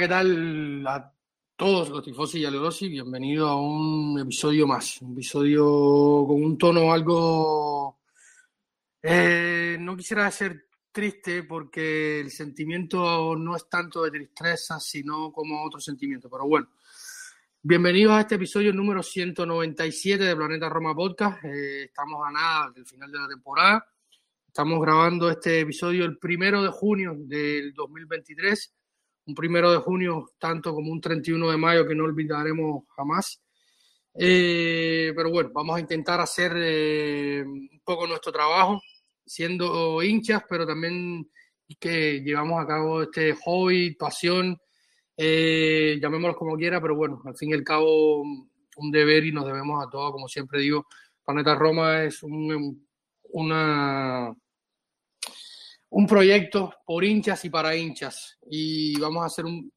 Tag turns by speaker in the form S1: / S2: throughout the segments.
S1: ¿Qué tal a todos los tifosi y alerosi? Bienvenido a un episodio más, un episodio con un tono algo... Eh, no quisiera ser triste porque el sentimiento no es tanto de tristeza, sino como otro sentimiento, pero bueno. Bienvenidos a este episodio número 197 de Planeta Roma Podcast. Eh, estamos a nada del final de la temporada. Estamos grabando este episodio el primero de junio del 2023 un primero de junio, tanto como un 31 de mayo que no olvidaremos jamás. Eh, pero bueno, vamos a intentar hacer eh, un poco nuestro trabajo, siendo hinchas, pero también que llevamos a cabo este hobby, pasión, eh, llamémoslo como quiera, pero bueno, al fin y al cabo un deber y nos debemos a todos, como siempre digo, Planeta Roma es un, una un proyecto por hinchas y para hinchas. Y vamos a hacer un,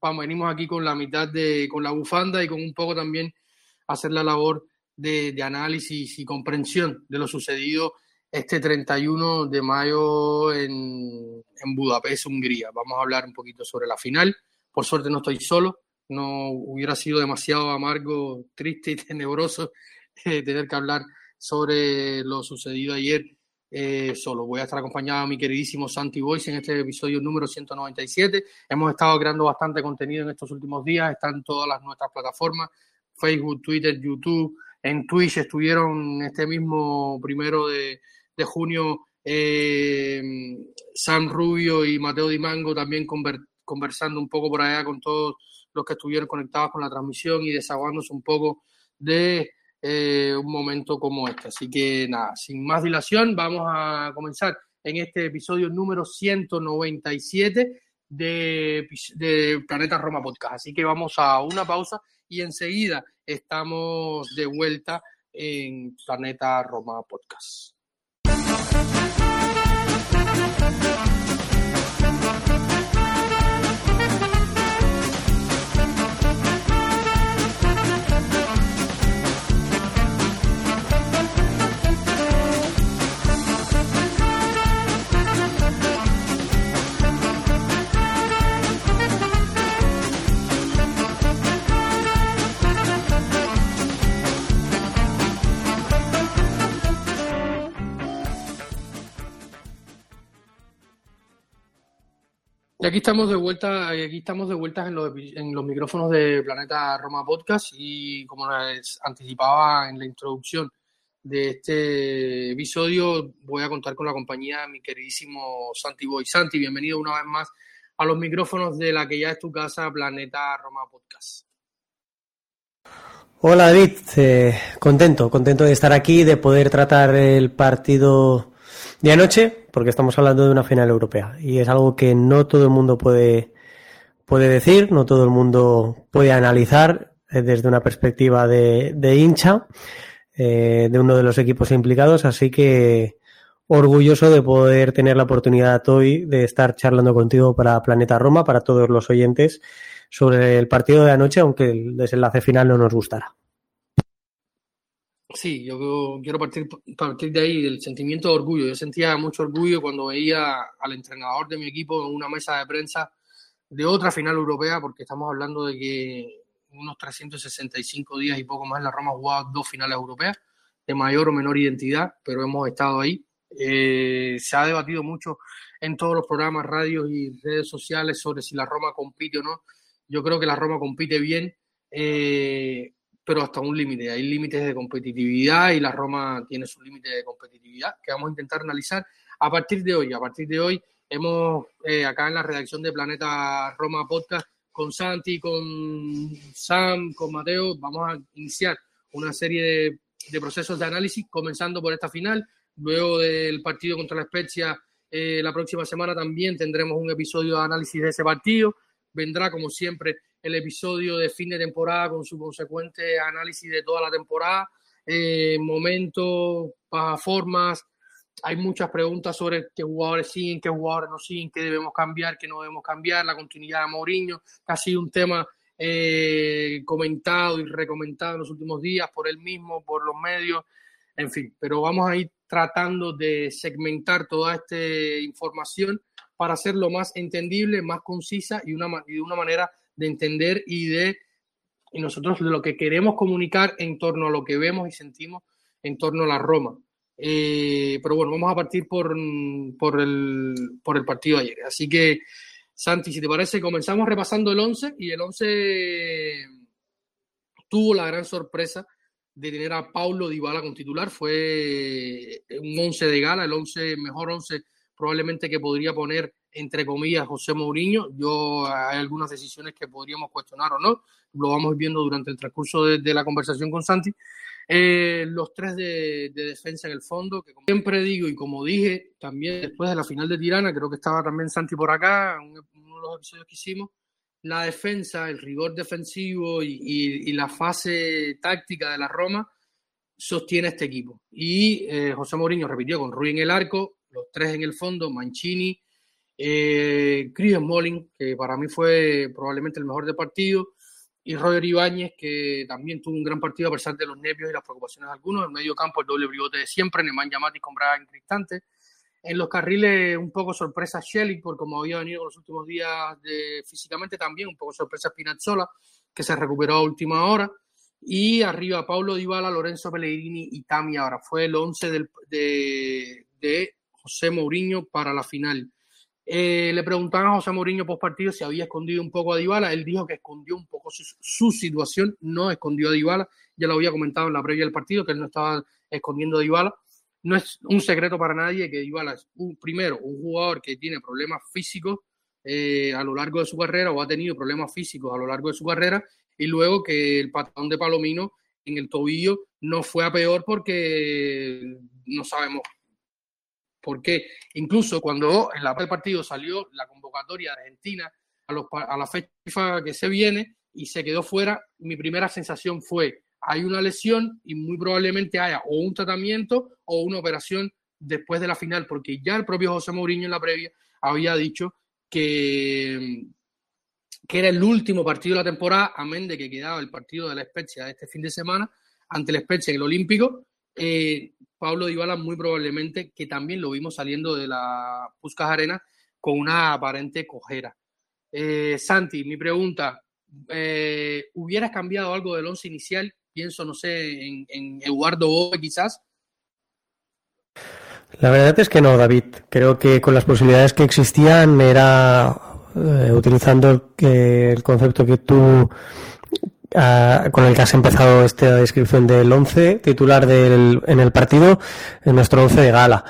S1: vamos, venimos aquí con la mitad de, con la bufanda y con un poco también hacer la labor de, análisis y comprensión de lo sucedido este 31 de mayo en, en Budapest, Hungría. Vamos a hablar un poquito sobre la final. Por suerte no estoy solo, no hubiera sido demasiado amargo, triste y tenebroso eh, tener que hablar sobre lo sucedido ayer eh, solo. Voy a estar acompañado a mi queridísimo Santi Voice en este episodio número 197. Hemos estado creando bastante contenido en estos últimos días, están todas las nuestras plataformas, Facebook, Twitter, YouTube, en Twitch estuvieron este mismo primero de, de junio eh, Sam Rubio y Mateo Di Mango también conversando un poco por allá con todos los que estuvieron conectados con la transmisión y desahogándose un poco de eh, un momento como este. Así que nada, sin más dilación, vamos a comenzar en este episodio número 197 de, de Planeta Roma Podcast. Así que vamos a una pausa y enseguida estamos de vuelta en Planeta Roma Podcast. Y aquí estamos de vuelta, aquí estamos de vuelta en los, en los micrófonos de Planeta Roma Podcast y como les anticipaba en la introducción de este episodio, voy a contar con la compañía de mi queridísimo Santi Boy. Santi, bienvenido una vez más a los micrófonos de la que ya es tu casa, Planeta Roma Podcast.
S2: Hola David, eh, contento, contento de estar aquí, de poder tratar el partido de anoche, porque estamos hablando de una final europea y es algo que no todo el mundo puede, puede decir, no todo el mundo puede analizar eh, desde una perspectiva de, hincha eh, de uno de los equipos implicados, así que orgulloso de poder tener la oportunidad hoy de estar charlando contigo para Planeta Roma, para todos los oyentes, sobre el partido de anoche, aunque el desenlace final no nos gustara.
S1: Sí, yo quiero partir, partir de ahí, del sentimiento de orgullo. Yo sentía mucho orgullo cuando veía al entrenador de mi equipo en una mesa de prensa de otra final europea, porque estamos hablando de que unos 365 días y poco más la Roma ha jugado dos finales europeas, de mayor o menor identidad, pero hemos estado ahí. Eh, se ha debatido mucho en todos los programas, radios y redes sociales sobre si la Roma compite o no. Yo creo que la Roma compite bien. Eh, pero hasta un límite. Hay límites de competitividad y la Roma tiene su límite de competitividad que vamos a intentar analizar a partir de hoy. A partir de hoy hemos, eh, acá en la redacción de Planeta Roma Podcast, con Santi, con Sam, con Mateo, vamos a iniciar una serie de, de procesos de análisis, comenzando por esta final. Luego del partido contra la Spezia, eh, la próxima semana también tendremos un episodio de análisis de ese partido. Vendrá, como siempre, el episodio de fin de temporada con su consecuente análisis de toda la temporada, eh, momentos, formas. Hay muchas preguntas sobre qué jugadores siguen, qué jugadores no siguen, qué debemos cambiar, qué no debemos cambiar, la continuidad de Mourinho, que ha sido un tema eh, comentado y recomendado en los últimos días por él mismo, por los medios, en fin, pero vamos a ir tratando de segmentar toda esta información para hacerlo más entendible, más concisa y, una, y de una manera de entender y de y nosotros lo que queremos comunicar en torno a lo que vemos y sentimos en torno a la Roma. Eh, pero bueno, vamos a partir por, por, el, por el partido de ayer. Así que, Santi, si te parece, comenzamos repasando el 11 y el 11 tuvo la gran sorpresa de tener a Paulo Dybala con titular. Fue un 11 de gala, el 11 mejor 11 probablemente que podría poner entre comillas José Mourinho. Yo hay algunas decisiones que podríamos cuestionar o no. Lo vamos viendo durante el transcurso de, la conversación con Santi. Eh, los tres de, defensa en el fondo, que como siempre digo y como dije también después de la final de Tirana, creo que estaba también Santi por acá, uno de los episodios que hicimos, la defensa, el rigor defensivo y, la fase táctica de la Roma sostiene este equipo. Y eh, José Mourinho repitió con Rui en el arco, los tres en el fondo, Mancini, eh, Chris Smalling, que para mí fue probablemente el mejor de partido, y Roger Ibáñez, que también tuvo un gran partido a pesar de los nervios y las preocupaciones de algunos. En medio campo, el doble bribote de siempre, Nemanja Yamati con Brian Cristante. En los carriles, un poco sorpresa Shelly, por como había venido los últimos días de, físicamente también, un poco sorpresa Spinazzola, que se recuperó a última hora. Y arriba, Paulo Dybala, Lorenzo Pellegrini y Tami ahora. Fue el 11 de, José Mourinho para la final. Eh, le preguntaban a José Mourinho post partido si había escondido un poco a Dybala. Él dijo que escondió un poco su, situación, no escondió a Dybala. Ya lo había comentado en la previa del partido, que él no estaba escondiendo a Dybala no es un secreto para nadie que Dybala es un, primero un jugador que tiene problemas físicos eh, a lo largo de su carrera o ha tenido problemas físicos a lo largo de su carrera y luego que el patrón de Palomino en el tobillo no fue a peor porque no sabemos por qué. Incluso cuando en la del partido salió la convocatoria de Argentina a, los, a la fecha que se viene y se quedó fuera, mi primera sensación fue hay una lesión y muy probablemente haya o un tratamiento o una operación después de la final, porque ya el propio José Mourinho en la previa había dicho que, que era el último partido de la temporada, amén de que quedaba el partido de la Spezia de este fin de semana ante la Spezia en el Olímpico. Eh, Pablo Dybala muy probablemente, que también lo vimos saliendo de la Puscas Arena con una aparente cojera. Eh, Santi, mi pregunta, eh, ¿hubieras cambiado algo del once inicial pienso, no sé, en, Eduardo Boe quizás.
S2: La verdad es que no, David. Creo que con las posibilidades que existían era eh, utilizando el, concepto que tú ah, con el que has empezado esta descripción del 11 titular del, en el partido, en nuestro 11 de gala.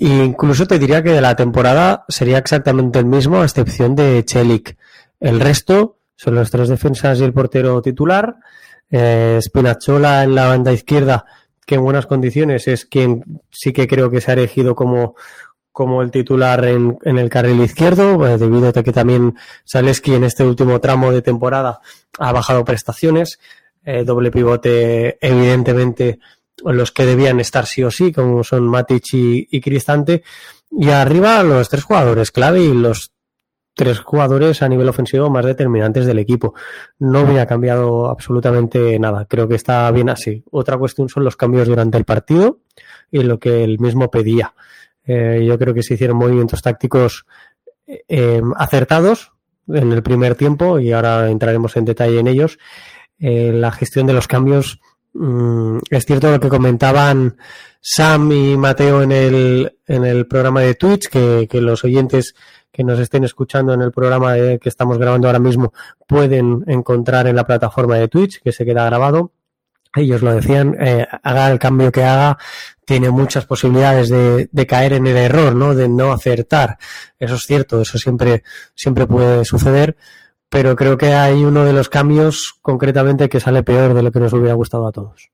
S2: E incluso te diría que de la temporada sería exactamente el mismo, a excepción de Chelik. El resto son los tres defensas y el portero titular. Eh, Spinazzola en la banda izquierda, que en buenas condiciones es quien sí que creo que se ha elegido como, como el titular en, el carril izquierdo, eh, debido a que también Saleski en este último tramo de temporada ha bajado prestaciones. Eh, doble pivote, evidentemente, los que debían estar sí o sí, como son Matic y, y Cristante. Y arriba los tres jugadores clave y los tres jugadores a nivel ofensivo más determinantes del equipo. No me ha cambiado absolutamente nada. Creo que está bien así. Otra cuestión son los cambios durante el partido y lo que él mismo pedía. Eh, yo creo que se hicieron movimientos tácticos eh, acertados en el primer tiempo y ahora entraremos en detalle en ellos. Eh, la gestión de los cambios mm, es cierto lo que comentaban Sam y Mateo en el, en el programa de Twitch, que, que los oyentes que nos estén escuchando en el programa que estamos grabando ahora mismo pueden encontrar en la plataforma de Twitch, que se queda grabado. Ellos lo decían, eh, haga el cambio que haga, tiene muchas posibilidades de, caer en el error, ¿no? De no acertar. Eso es cierto, eso siempre, siempre puede suceder, pero creo que hay uno de los cambios concretamente que sale peor de lo que nos hubiera gustado a todos.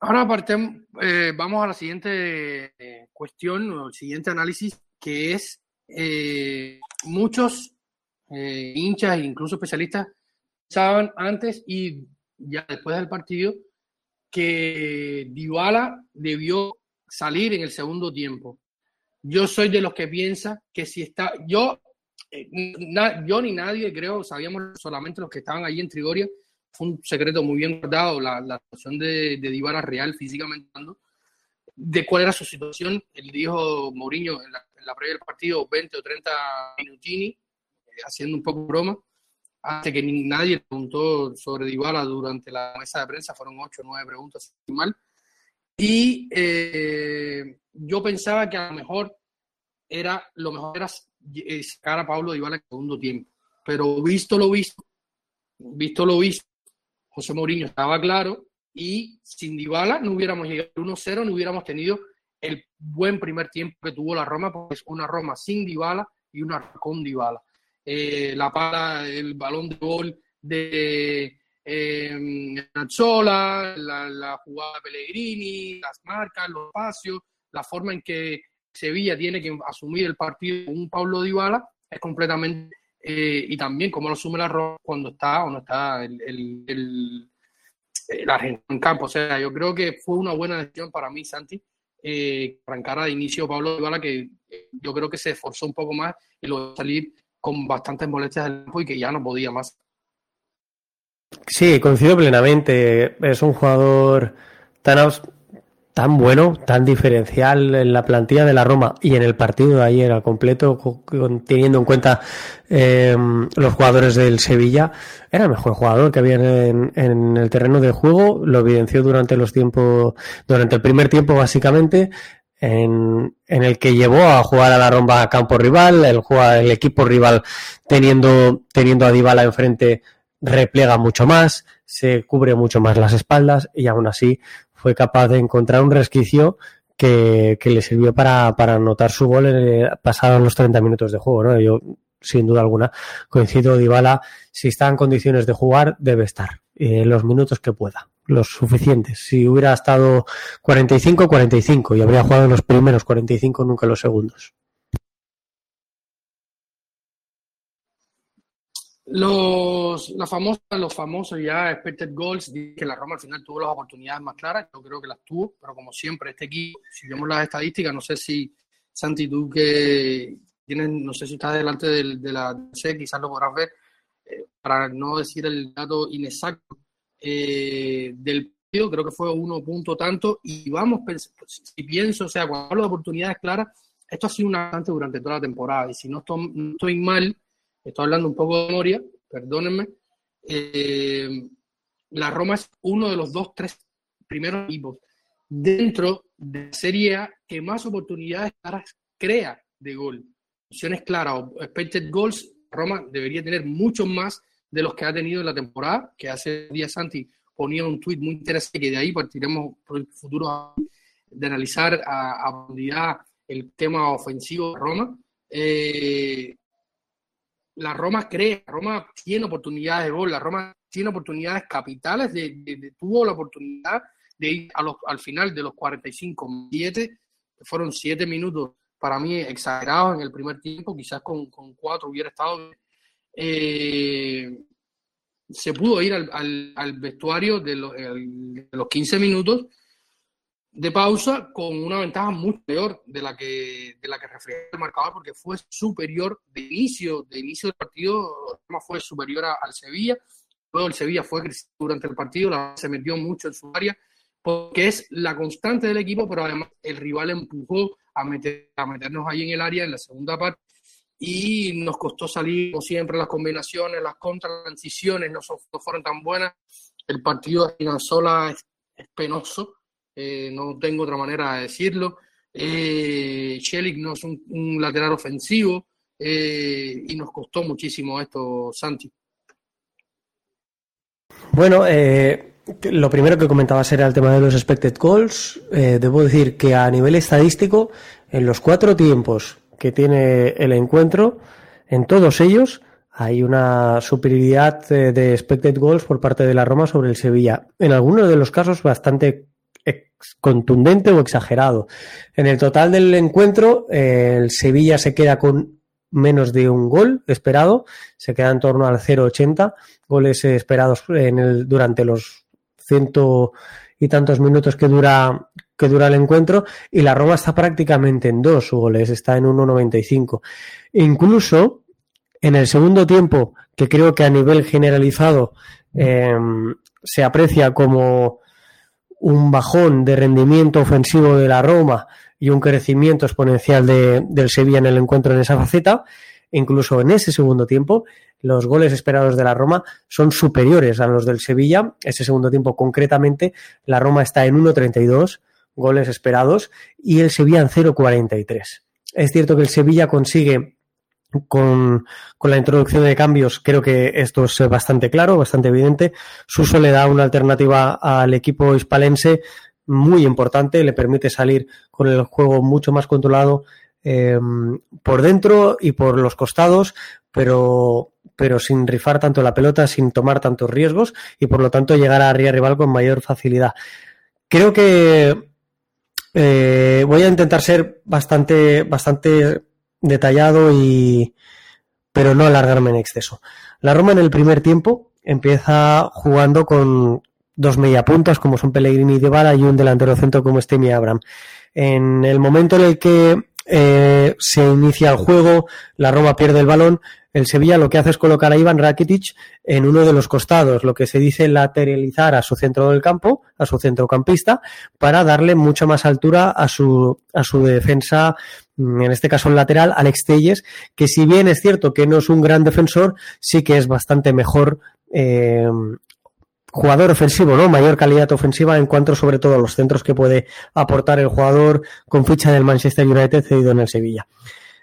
S1: Ahora aparte, eh, vamos a la siguiente eh, cuestión o el siguiente análisis, que es eh, muchos hinchas e incluso especialistas pensaban antes y ya después del partido que Dybala debió salir en el segundo tiempo. Yo soy de los que piensa que si está, yo, eh, na, yo ni nadie creo, sabíamos solamente los que estaban allí en Trigoria, fue un secreto muy bien guardado, la, la situación de, de Dybala real físicamente de cuál era su situación. Él dijo Mourinho en la, en la previa del partido 20 o 30 minutini, eh, haciendo un poco broma, hasta que nadie preguntó sobre Dybala durante la mesa de prensa, fueron 8 o 9 preguntas, mal. Y eh, yo pensaba que a lo mejor era lo mejor era eh, sacar a Pablo Dybala en segundo tiempo. Pero visto lo visto, visto lo visto, José Mourinho estaba claro y sin Dybala no hubiéramos llegado al 1-0, no hubiéramos tenido el buen primer tiempo que tuvo la Roma, porque es una Roma sin Dybala y una con Dybala. Eh, la pala, el balón de gol de eh, Nazzola, la, jugada de Pellegrini, las marcas, los espacios, la forma en que Sevilla tiene que asumir el partido con un Pablo Dybala es completamente eh, y también cómo lo asume la Roma cuando está o no está el, el, el, argentino en campo. O sea, yo creo que fue una buena decisión para mí, Santi, eh, arrancara de inicio Pablo Dybala, que eh, yo creo que se esforzó un poco más y lo salir con bastantes molestias del campo y que ya no podía más.
S2: Sí, coincido plenamente. Es un jugador tan, tan bueno, tan diferencial en la plantilla de la Roma y en el partido de ayer al completo, teniendo en cuenta eh, los jugadores del Sevilla, era el mejor jugador que había en, en, el terreno de juego, lo evidenció durante los tiempos, durante el primer tiempo básicamente, en, en el que llevó a jugar a la Roma a campo rival, el, el equipo rival teniendo, teniendo a Dybala enfrente replega mucho más, se cubre mucho más las espaldas y aún así fue capaz de encontrar un resquicio que, que le sirvió para, para anotar su gol en pasados los 30 minutos de juego. ¿no? Yo, sin duda alguna, coincido, Dybala, si está en condiciones de jugar, debe estar eh, los minutos que pueda, los suficientes. Si hubiera estado 45, 45 y habría jugado en los primeros 45, nunca los segundos.
S1: Los, la famosa, los famosos ya expected goals, que la Roma al final tuvo las oportunidades más claras, yo creo que las tuvo, pero como siempre, este equipo, si vemos las estadísticas, no sé si, Santi, tú que tienes, no sé si estás delante de, de la C, quizás lo podrás ver, eh, para no decir el dato inexacto eh, del partido, creo que fue uno punto tanto, y vamos, si pienso, o sea, cuando hablo de oportunidades claras, esto ha sido una constante durante toda la temporada, y si no estoy, no estoy mal, estoy hablando un poco de memoria, perdónenme, eh, la Roma es uno de los dos, tres primeros equipos dentro de la Serie A que más oportunidades claras crea de gol. Opciones claras expected goals, Roma debería tener muchos más de los que ha tenido en la temporada, que hace días Santi ponía un tuit muy interesante que de ahí partiremos por el futuro de analizar a, a profundidad el tema ofensivo de Roma. Eh, la Roma cree, la Roma tiene oportunidades de gol, la Roma tiene oportunidades capitales, de, de, de tuvo la oportunidad de ir a los, al final de los 45, 7, fueron 7 minutos para mí exagerados en el primer tiempo, quizás con, con 4 hubiera estado. Eh, se pudo ir al, al, al vestuario de, lo, de, los 15 minutos de pausa con una ventaja mucho peor de la que de la que refleja el marcador porque fue superior de inicio de inicio del partido fue superior a, al Sevilla luego el Sevilla fue durante el partido la, se metió mucho en su área porque es la constante del equipo pero además el rival empujó a, meter, a meternos ahí en el área en la segunda parte y nos costó salir como siempre las combinaciones las contratransiciones no, son, no fueron tan buenas el partido de Finanzola es, es penoso eh, no tengo otra manera de decirlo. Eh, Shelik no es un, un lateral ofensivo eh, y nos costó muchísimo esto, Santi.
S2: Bueno, eh, lo primero que comentaba era el tema de los expected goals. Eh, debo decir que a nivel estadístico, en los cuatro tiempos que tiene el encuentro, en todos ellos hay una superioridad eh, de expected goals por parte de la Roma sobre el Sevilla. En algunos de los casos bastante contundente o exagerado. En el total del encuentro, eh, el Sevilla se queda con menos de un gol esperado, se queda en torno al 0,80 goles esperados en el, durante los ciento y tantos minutos que dura que dura el encuentro y la Roma está prácticamente en dos goles, está en 1,95. Incluso en el segundo tiempo, que creo que a nivel generalizado em, se aprecia como un bajón de rendimiento ofensivo de la Roma y un crecimiento exponencial de, del Sevilla en el encuentro en esa faceta, incluso en ese segundo tiempo, los goles esperados de la Roma son superiores a los del Sevilla. Ese segundo tiempo, concretamente, la Roma está en 1.32 goles esperados y el Sevilla en 0.43. Es cierto que el Sevilla consigue con, con, la introducción de cambios, creo que esto es bastante claro, bastante evidente. Suso le da una alternativa al equipo hispalense muy importante, le permite salir con el juego mucho más controlado eh, por dentro y por los costados, pero, pero sin rifar tanto la pelota, sin tomar tantos riesgos y por lo tanto llegar a área rival con mayor facilidad. Creo que eh, voy a intentar ser bastante, bastante detallado y pero no alargarme en exceso. La Roma en el primer tiempo empieza jugando con dos mediapuntas como son Pellegrini y Dybala y un delantero centro como Stemi Abraham. En el momento en el que eh, se inicia el juego, la Roma pierde el balón, el Sevilla lo que hace es colocar a Iván Rakitic en uno de los costados, lo que se dice lateralizar a su centro del campo, a su centrocampista, para darle mucha más altura a su, a su defensa, mm, en este caso el lateral, Alex Telles, que si bien es cierto que no es un gran defensor, sí que es bastante mejor eh, jugador ofensivo, ¿no? Mayor calidad ofensiva en cuanto sobre todo a los centros que puede aportar el jugador con ficha del Manchester United cedido en el Sevilla.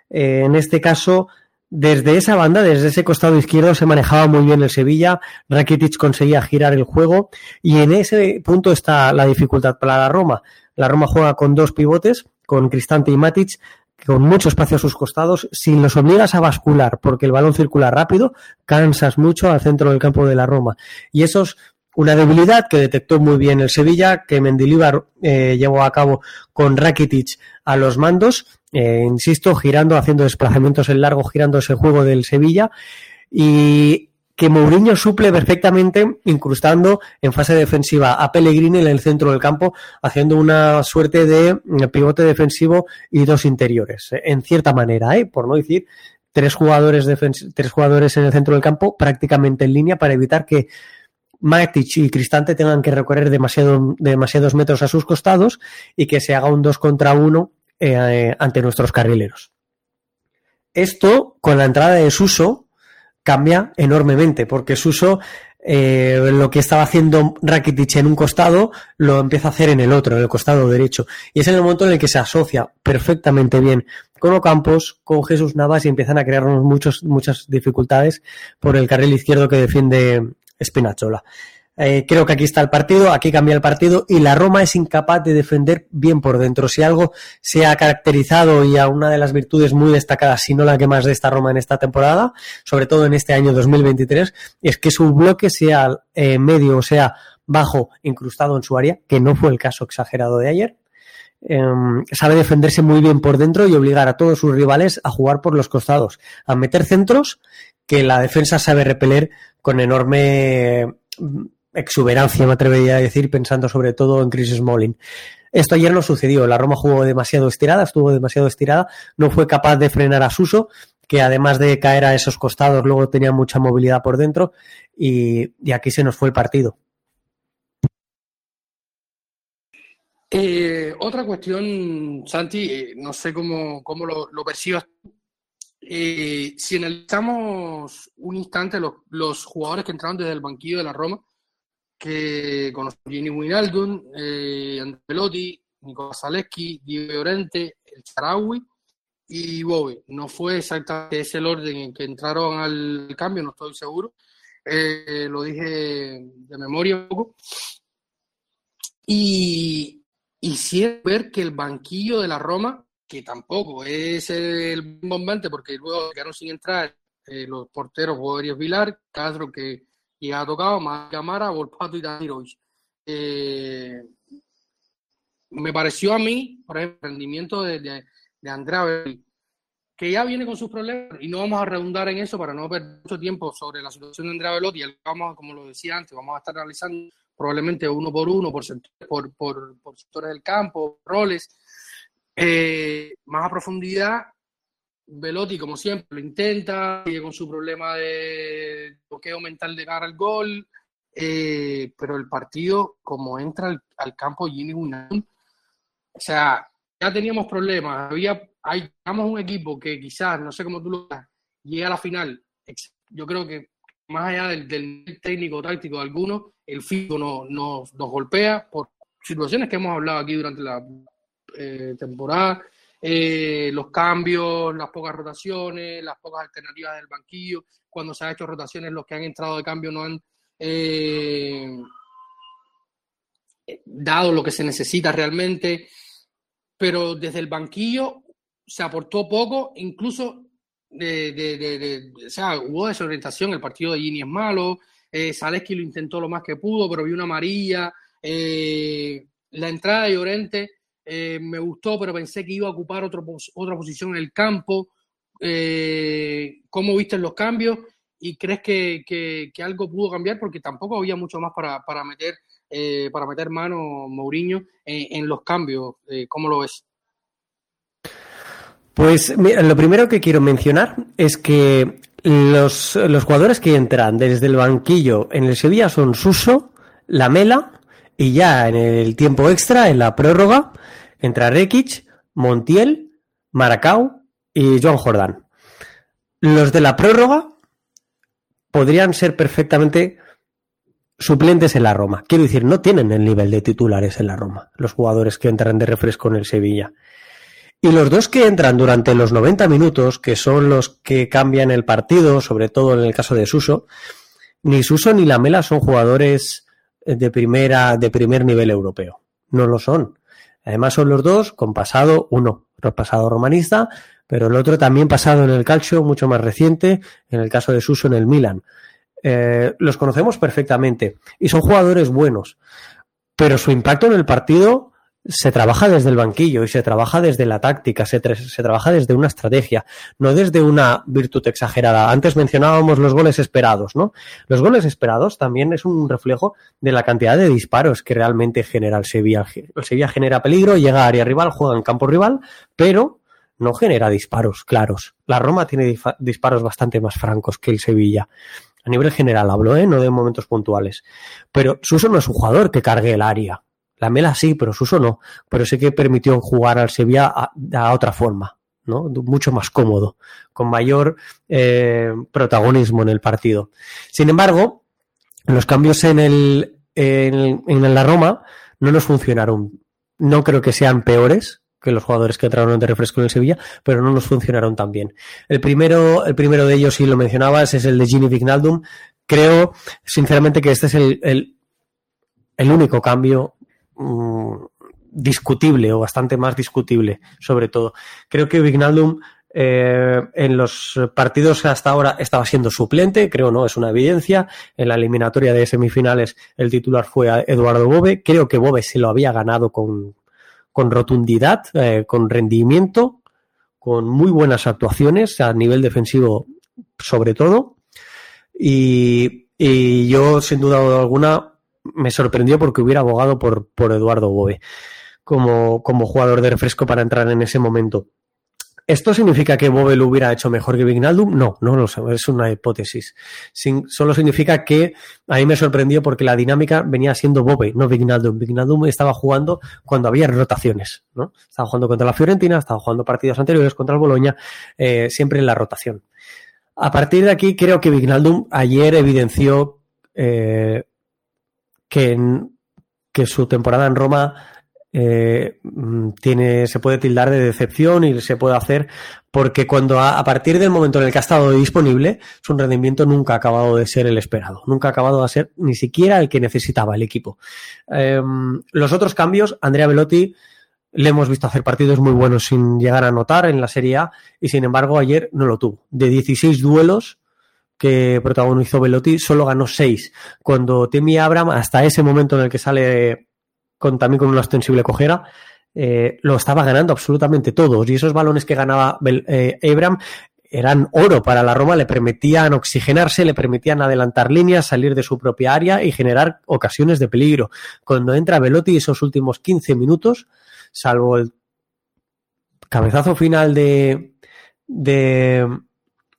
S2: Eh, en este caso, desde esa banda, desde ese costado izquierdo, se manejaba muy bien el Sevilla. Rakitic conseguía girar el juego y en ese punto está la dificultad para la Roma. La Roma juega con dos pivotes, con Cristante y Matic, con mucho espacio a sus costados. Si los obligas a bascular porque el balón circula rápido, cansas mucho al centro del campo de la Roma. Y esos una debilidad que detectó muy bien el Sevilla, que Mendilibar eh, llevó a cabo con Rakitic a los mandos, eh, insisto, girando, haciendo desplazamientos en largo, girando ese juego del Sevilla, y que Mourinho suple perfectamente incrustando en fase defensiva a Pellegrini en el centro del campo, haciendo una suerte de pivote defensivo y dos interiores, en cierta manera, ¿eh? por no decir tres jugadores, tres jugadores en el centro del campo prácticamente en línea para evitar que Matic y Cristante tengan que recorrer demasiado, demasiados metros a sus costados y que se haga un 2 contra 1 eh, ante nuestros carrileros. Esto, con la entrada de Suso, cambia enormemente, porque Suso eh, lo que estaba haciendo Rakitic en un costado lo empieza a hacer en el otro, en el costado derecho. Y es en el momento en el que se asocia perfectamente bien con Ocampos, con Jesús Navas y empiezan a crearnos muchos, muchas dificultades por el carril izquierdo que defiende Spinazzola. Eh, creo que aquí está el partido, aquí cambia el partido y la Roma es incapaz de defender bien por dentro. Si algo se ha caracterizado y a una de las virtudes muy destacadas, si no la que más de esta Roma en esta temporada, sobre todo en este año 2023, es que su bloque sea eh, medio o sea bajo, incrustado en su área, que no fue el caso exagerado de ayer. Em, sabe defenderse muy bien por dentro y obligar a todos sus rivales a jugar por los costados, a meter centros que la defensa sabe repeler con enorme exuberancia, me atrevería a decir, pensando sobre todo en Chris Smalling. Esto ayer no sucedió. La Roma jugó demasiado estirada, estuvo demasiado estirada, no fue capaz de frenar a Suso, que además de caer a esos costados, luego tenía mucha movilidad por dentro, y, aquí se nos fue el partido.
S1: Eh, otra cuestión, Santi, eh, no sé cómo, cómo lo, percibas eh, si analizamos un instante los, los, jugadores que entraron desde el banquillo de la Roma, que con Gini Wijnaldum, eh, Andrea Pelotti, Nicolás Zaleski, Diego Llorente, el Charawi y Bobby. No fue exactamente ese el orden en que entraron al cambio, no estoy seguro. eh, lo dije de memoria un poco. Y, sí ver que el banquillo de la Roma, que tampoco es el bombante, porque luego quedaron sin entrar eh, los porteros Rodríguez Vilar, Castro que ha tocado, más Camara, Volpato y Danirovich. Eh, me pareció a mí, por ejemplo, el rendimiento de, de, de Andrea que ya viene con sus problemas, y no vamos a redundar en eso para no perder mucho tiempo sobre la situación de Andrea Velotti, vamos, como lo decía antes, vamos a estar analizando probablemente uno por uno, por, por, por, por sectores del campo, roles, eh, más a profundidad, Velotti, como siempre, lo intenta, sigue con su problema de bloqueo mental de cara al gol, eh, pero el partido, como entra al, campo Gini Unán, o sea, ya teníamos problemas, había, hay, un equipo que quizás, no sé cómo tú lo llega a la final, yo creo que más allá del, del técnico táctico de algunos, el físico no, nos golpea por situaciones que hemos hablado aquí durante la eh, temporada, eh, los cambios, las pocas rotaciones, las pocas alternativas del banquillo, cuando se han hecho rotaciones, los que han entrado de cambio no han eh, dado lo que se necesita realmente. Pero desde el banquillo se aportó poco, incluso de, o sea, hubo desorientación, el partido de Gini es malo, eh, lo intentó lo más que pudo, pero vio una amarilla, eh, la entrada de Llorente eh, me gustó, pero pensé que iba a ocupar otro, otra posición en el campo, eh, ¿cómo viste los cambios? ¿Y crees que, que, algo pudo cambiar? Porque tampoco había mucho más para, para meter eh, para meter mano Mourinho en, en los cambios. Eh, ¿Cómo lo ves?
S2: Pues mira, lo primero que quiero mencionar es que los, los, jugadores que entran desde el banquillo en el Sevilla son Suso, Lamela y ya en el tiempo extra, en la prórroga, entra Rekic, Montiel, Maracau y John Jordán. Los de la prórroga podrían ser perfectamente suplentes en la Roma. Quiero decir, no tienen el nivel de titulares en la Roma, los jugadores que entran de refresco en el Sevilla. Y los dos que entran durante los 90 minutos, que son los que cambian el partido, sobre todo en el caso de Suso, ni Suso ni Lamela son jugadores de primera, de primer nivel europeo. No lo son. Además son los dos con pasado, uno, pasado romanista, pero el otro también pasado en el calcio, mucho más reciente, en el caso de Suso en el Milan. Eh, los conocemos perfectamente y son jugadores buenos, pero su impacto en el partido se trabaja desde el banquillo y se trabaja desde la táctica, se, tra se, trabaja desde una estrategia, no desde una virtud exagerada. Antes mencionábamos los goles esperados, ¿no? Los goles esperados también es un reflejo de la cantidad de disparos que realmente genera el Sevilla. El Sevilla genera peligro, llega a área rival, juega en campo rival, pero no genera disparos claros. La Roma tiene disparos bastante más francos que el Sevilla. A nivel general hablo, ¿eh? no de momentos puntuales. Pero Suso no es un jugador que cargue el área. La Mela sí, pero Suso no. Pero sí que permitió jugar al Sevilla a, otra forma, ¿no? Mucho más cómodo, con mayor eh, protagonismo en el partido. Sin embargo, los cambios en el en, en la Roma no nos funcionaron. No creo que sean peores, que los jugadores que entraron de refresco en el Sevilla, pero no nos funcionaron tan bien. El primero, el primero de ellos, si lo mencionabas, es el de Gini Vignaldum. Creo, sinceramente, que este es el, el, el único cambio mmm, discutible o bastante más discutible, sobre todo. Creo que Vignaldum eh, en los partidos hasta ahora estaba siendo suplente, creo no, es una evidencia. En la eliminatoria de semifinales el titular fue Eduardo Bobe. Creo que Bobe se lo había ganado con, con rotundidad, eh, con rendimiento, con muy buenas actuaciones a nivel defensivo sobre todo. Y, y yo, sin duda alguna, me sorprendió porque hubiera abogado por, por Eduardo Bobe como, como jugador de refresco para entrar en ese momento. ¿Esto significa que Bobe lo hubiera hecho mejor que Vignaldum? No, no lo sé, es una hipótesis. Solo significa que a mí me sorprendió porque la dinámica venía siendo Bobe, no Vignaldum. Vignaldum estaba jugando cuando había rotaciones, ¿no? Estaba jugando contra la Fiorentina, estaba jugando partidos anteriores contra el Boloña, eh, siempre en la rotación. A partir de aquí, creo que Vignaldum ayer evidenció eh, que, en, que su temporada en Roma eh, mm, tiene, se puede tildar de decepción y se puede hacer porque cuando a, partir del momento en el que ha estado disponible, su rendimiento nunca ha acabado de ser el esperado, nunca ha acabado de ser ni siquiera el que necesitaba el equipo. Em, los otros cambios, Andrea Velotti le hemos visto hacer partidos muy buenos sin llegar a anotar en la Serie A y sin embargo ayer no lo tuvo. De 16 duelos que protagonizó Velotti, solo ganó 6. Cuando Timmy Abram, hasta ese momento en el que sale con, también con una ostensible cojera, eh, lo estaba ganando absolutamente todos. Y esos balones que ganaba eh, Abram eran oro para la Roma, le permitían oxigenarse, le permitían adelantar líneas, salir de su propia área y generar ocasiones de peligro. Cuando entra Velotti esos últimos 15 minutos, salvo el cabezazo final de, de,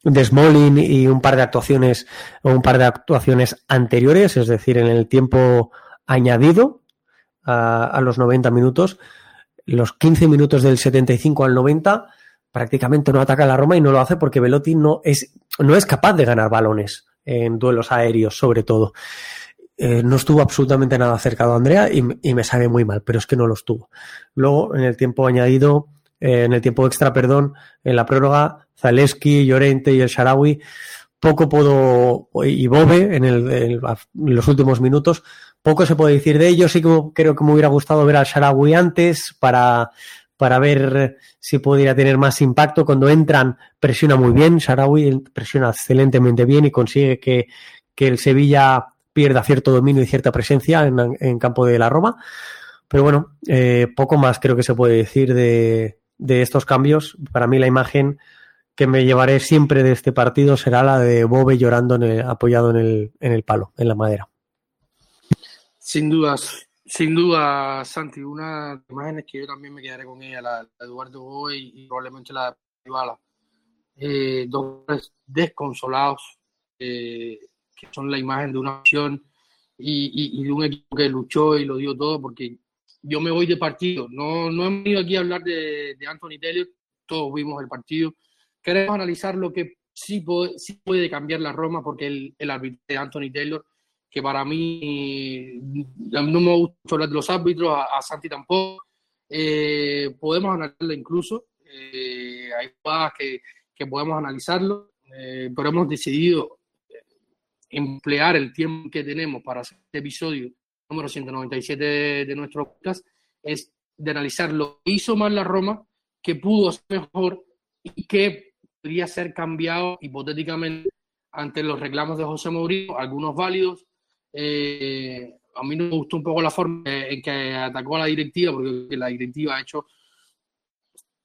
S2: de Smolin y un par de actuaciones un par de actuaciones anteriores, es decir, en el tiempo añadido, a, los 90 minutos. Los 15 minutos del 75 al 90 prácticamente no ataca a la Roma y no lo hace porque Velotti no es, no es capaz de ganar balones en duelos aéreos, sobre todo. Eh, no estuvo absolutamente nada acercado a Andrea y, me sabe muy mal, pero es que no lo estuvo. Luego, en el tiempo añadido, eh, en el tiempo extra, perdón, en la prórroga, Zaleski, Llorente y el Sharawi, poco puedo, y Bobe en, el, en los últimos minutos, poco se puede decir de ellos. Sí que creo que me hubiera gustado ver al Sharawi antes para, para ver si podría tener más impacto. Cuando entran, presiona muy bien. Sharawi presiona excelentemente bien y consigue que, que el Sevilla pierda cierto dominio y cierta presencia en, en campo de la Roma. Pero bueno, eh, poco más creo que se puede decir de, de estos cambios. Para mí la imagen que me llevaré siempre de este partido será la de Bobe llorando en apoyado en el, en el palo, en la madera.
S1: Sin dudas, sin duda, Santi, una de las imágenes que yo también me quedaré con ella, la de Eduardo Boy y probablemente la de Ibala. Eh, dos desconsolados, eh, que son la imagen de una acción y, de un equipo que luchó y lo dio todo, porque yo me voy de partido. No, no hemos venido aquí a hablar de, Anthony Taylor, todos vimos el partido. Queremos analizar lo que sí puede, sí puede cambiar la Roma, porque el, el árbitro de Anthony Taylor que para mí no me gusta hablar de los árbitros, a, Santi tampoco. Eh, podemos analizarlo incluso, eh, hay cosas que, que, podemos analizarlo, eh, pero hemos decidido emplear el tiempo que tenemos para hacer este episodio número 197 de, de nuestro podcast, es de analizar lo que hizo mal la Roma, que pudo ser mejor y que podría ser cambiado hipotéticamente ante los reclamos de José Mourinho, algunos válidos, eh, a mí no me gustó un poco la forma en que atacó a la directiva, porque la directiva ha hecho,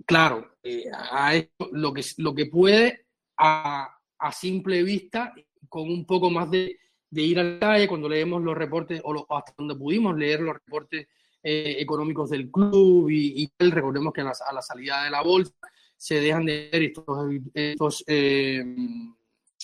S1: claro, eh, ha hecho lo que, lo que puede a, simple vista, con un poco más de, ir a la calle cuando leemos los reportes, o hasta donde pudimos leer los reportes eh, económicos del club y, y, recordemos que a la, salida de la bolsa se dejan de ver estos, estos